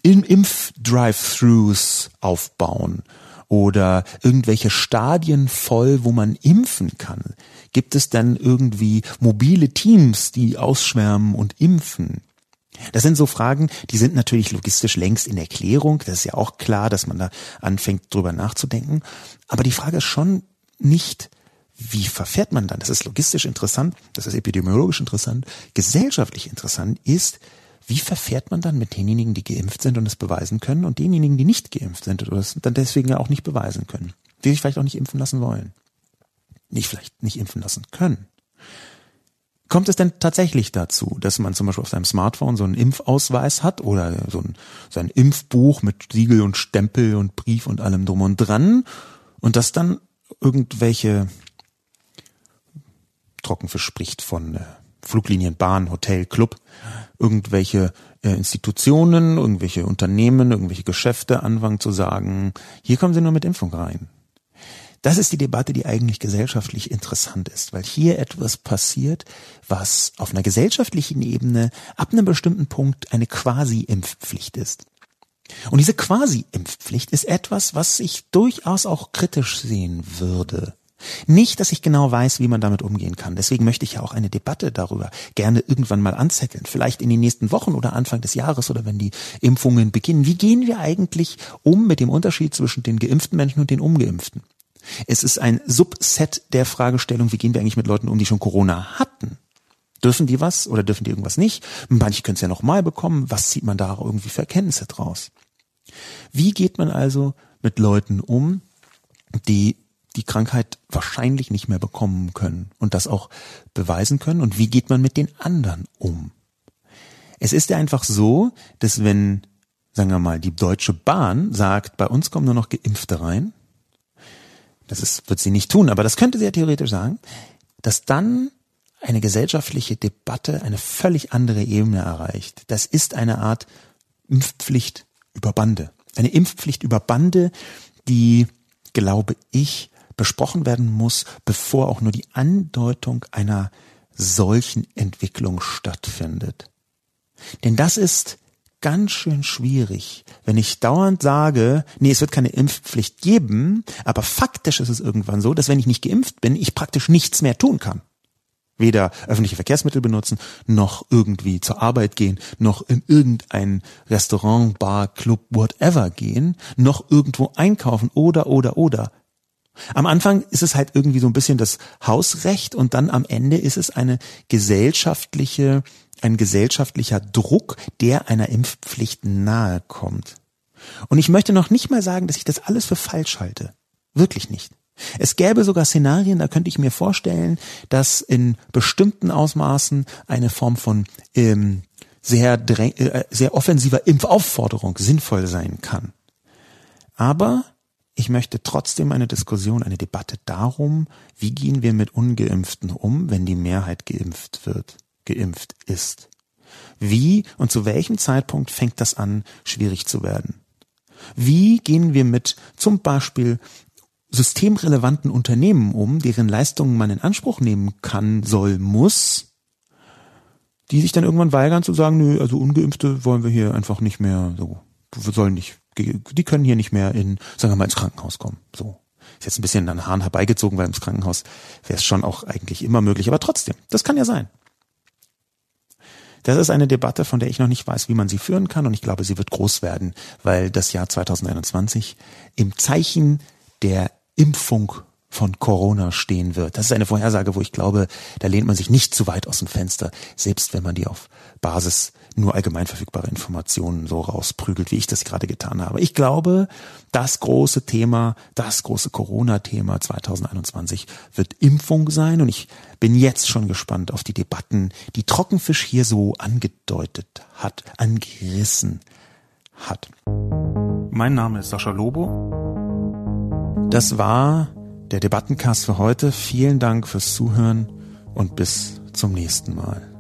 Impf-Drive-Thrus aufbauen? Oder irgendwelche Stadien voll, wo man impfen kann? Gibt es dann irgendwie mobile Teams, die ausschwärmen und impfen? Das sind so Fragen, die sind natürlich logistisch längst in Erklärung. Das ist ja auch klar, dass man da anfängt, drüber nachzudenken. Aber die Frage ist schon nicht, wie verfährt man dann? Das ist logistisch interessant, das ist epidemiologisch interessant, gesellschaftlich interessant ist, wie verfährt man dann mit denjenigen, die geimpft sind und es beweisen können und denjenigen, die nicht geimpft sind oder es dann deswegen ja auch nicht beweisen können, die sich vielleicht auch nicht impfen lassen wollen, nicht vielleicht nicht impfen lassen können? Kommt es denn tatsächlich dazu, dass man zum Beispiel auf seinem Smartphone so einen Impfausweis hat oder so ein, so ein Impfbuch mit Siegel und Stempel und Brief und allem drum und dran und dass dann irgendwelche Trockenfisch spricht von äh, Fluglinien, Bahn, Hotel, Club, irgendwelche äh, Institutionen, irgendwelche Unternehmen, irgendwelche Geschäfte anfangen zu sagen, hier kommen sie nur mit Impfung rein. Das ist die Debatte, die eigentlich gesellschaftlich interessant ist, weil hier etwas passiert, was auf einer gesellschaftlichen Ebene ab einem bestimmten Punkt eine Quasi-Impfpflicht ist. Und diese Quasi-Impfpflicht ist etwas, was ich durchaus auch kritisch sehen würde. Nicht, dass ich genau weiß, wie man damit umgehen kann. Deswegen möchte ich ja auch eine Debatte darüber gerne irgendwann mal anzetteln. Vielleicht in den nächsten Wochen oder Anfang des Jahres oder wenn die Impfungen beginnen. Wie gehen wir eigentlich um mit dem Unterschied zwischen den geimpften Menschen und den ungeimpften? Es ist ein Subset der Fragestellung, wie gehen wir eigentlich mit Leuten um, die schon Corona hatten? Dürfen die was oder dürfen die irgendwas nicht? Manche können es ja nochmal bekommen. Was zieht man da irgendwie für Erkenntnisse draus? Wie geht man also mit Leuten um, die die Krankheit wahrscheinlich nicht mehr bekommen können und das auch beweisen können? Und wie geht man mit den anderen um? Es ist ja einfach so, dass wenn, sagen wir mal, die Deutsche Bahn sagt, bei uns kommen nur noch Geimpfte rein, das ist, wird sie nicht tun, aber das könnte sie ja theoretisch sagen, dass dann eine gesellschaftliche Debatte eine völlig andere Ebene erreicht. Das ist eine Art Impfpflicht über Bande. Eine Impfpflicht über Bande, die, glaube ich, besprochen werden muss, bevor auch nur die Andeutung einer solchen Entwicklung stattfindet. Denn das ist ganz schön schwierig, wenn ich dauernd sage, nee, es wird keine Impfpflicht geben, aber faktisch ist es irgendwann so, dass wenn ich nicht geimpft bin, ich praktisch nichts mehr tun kann. Weder öffentliche Verkehrsmittel benutzen, noch irgendwie zur Arbeit gehen, noch in irgendein Restaurant, Bar, Club, whatever gehen, noch irgendwo einkaufen oder, oder, oder. Am Anfang ist es halt irgendwie so ein bisschen das Hausrecht und dann am Ende ist es eine gesellschaftliche, ein gesellschaftlicher Druck, der einer Impfpflicht nahe kommt. Und ich möchte noch nicht mal sagen, dass ich das alles für falsch halte. Wirklich nicht. Es gäbe sogar Szenarien, da könnte ich mir vorstellen, dass in bestimmten Ausmaßen eine Form von ähm, sehr, äh, sehr offensiver Impfaufforderung sinnvoll sein kann. Aber ich möchte trotzdem eine Diskussion, eine Debatte darum, wie gehen wir mit ungeimpften um, wenn die Mehrheit geimpft wird, geimpft ist. Wie und zu welchem Zeitpunkt fängt das an, schwierig zu werden? Wie gehen wir mit zum Beispiel systemrelevanten Unternehmen um, deren Leistungen man in Anspruch nehmen kann, soll, muss, die sich dann irgendwann weigern zu sagen, nö, also Ungeimpfte wollen wir hier einfach nicht mehr so, wir sollen nicht die können hier nicht mehr in, sagen wir mal, ins Krankenhaus kommen. So. Ist jetzt ein bisschen an Haaren herbeigezogen, weil ins Krankenhaus wäre es schon auch eigentlich immer möglich, aber trotzdem, das kann ja sein. Das ist eine Debatte, von der ich noch nicht weiß, wie man sie führen kann und ich glaube, sie wird groß werden, weil das Jahr 2021 im Zeichen der Impfung von Corona stehen wird. Das ist eine Vorhersage, wo ich glaube, da lehnt man sich nicht zu weit aus dem Fenster, selbst wenn man die auf Basis nur allgemein verfügbare Informationen so rausprügelt, wie ich das gerade getan habe. Ich glaube, das große Thema, das große Corona-Thema 2021 wird Impfung sein und ich bin jetzt schon gespannt auf die Debatten, die Trockenfisch hier so angedeutet hat, angerissen hat. Mein Name ist Sascha Lobo. Das war der Debattencast für heute. Vielen Dank fürs Zuhören und bis zum nächsten Mal.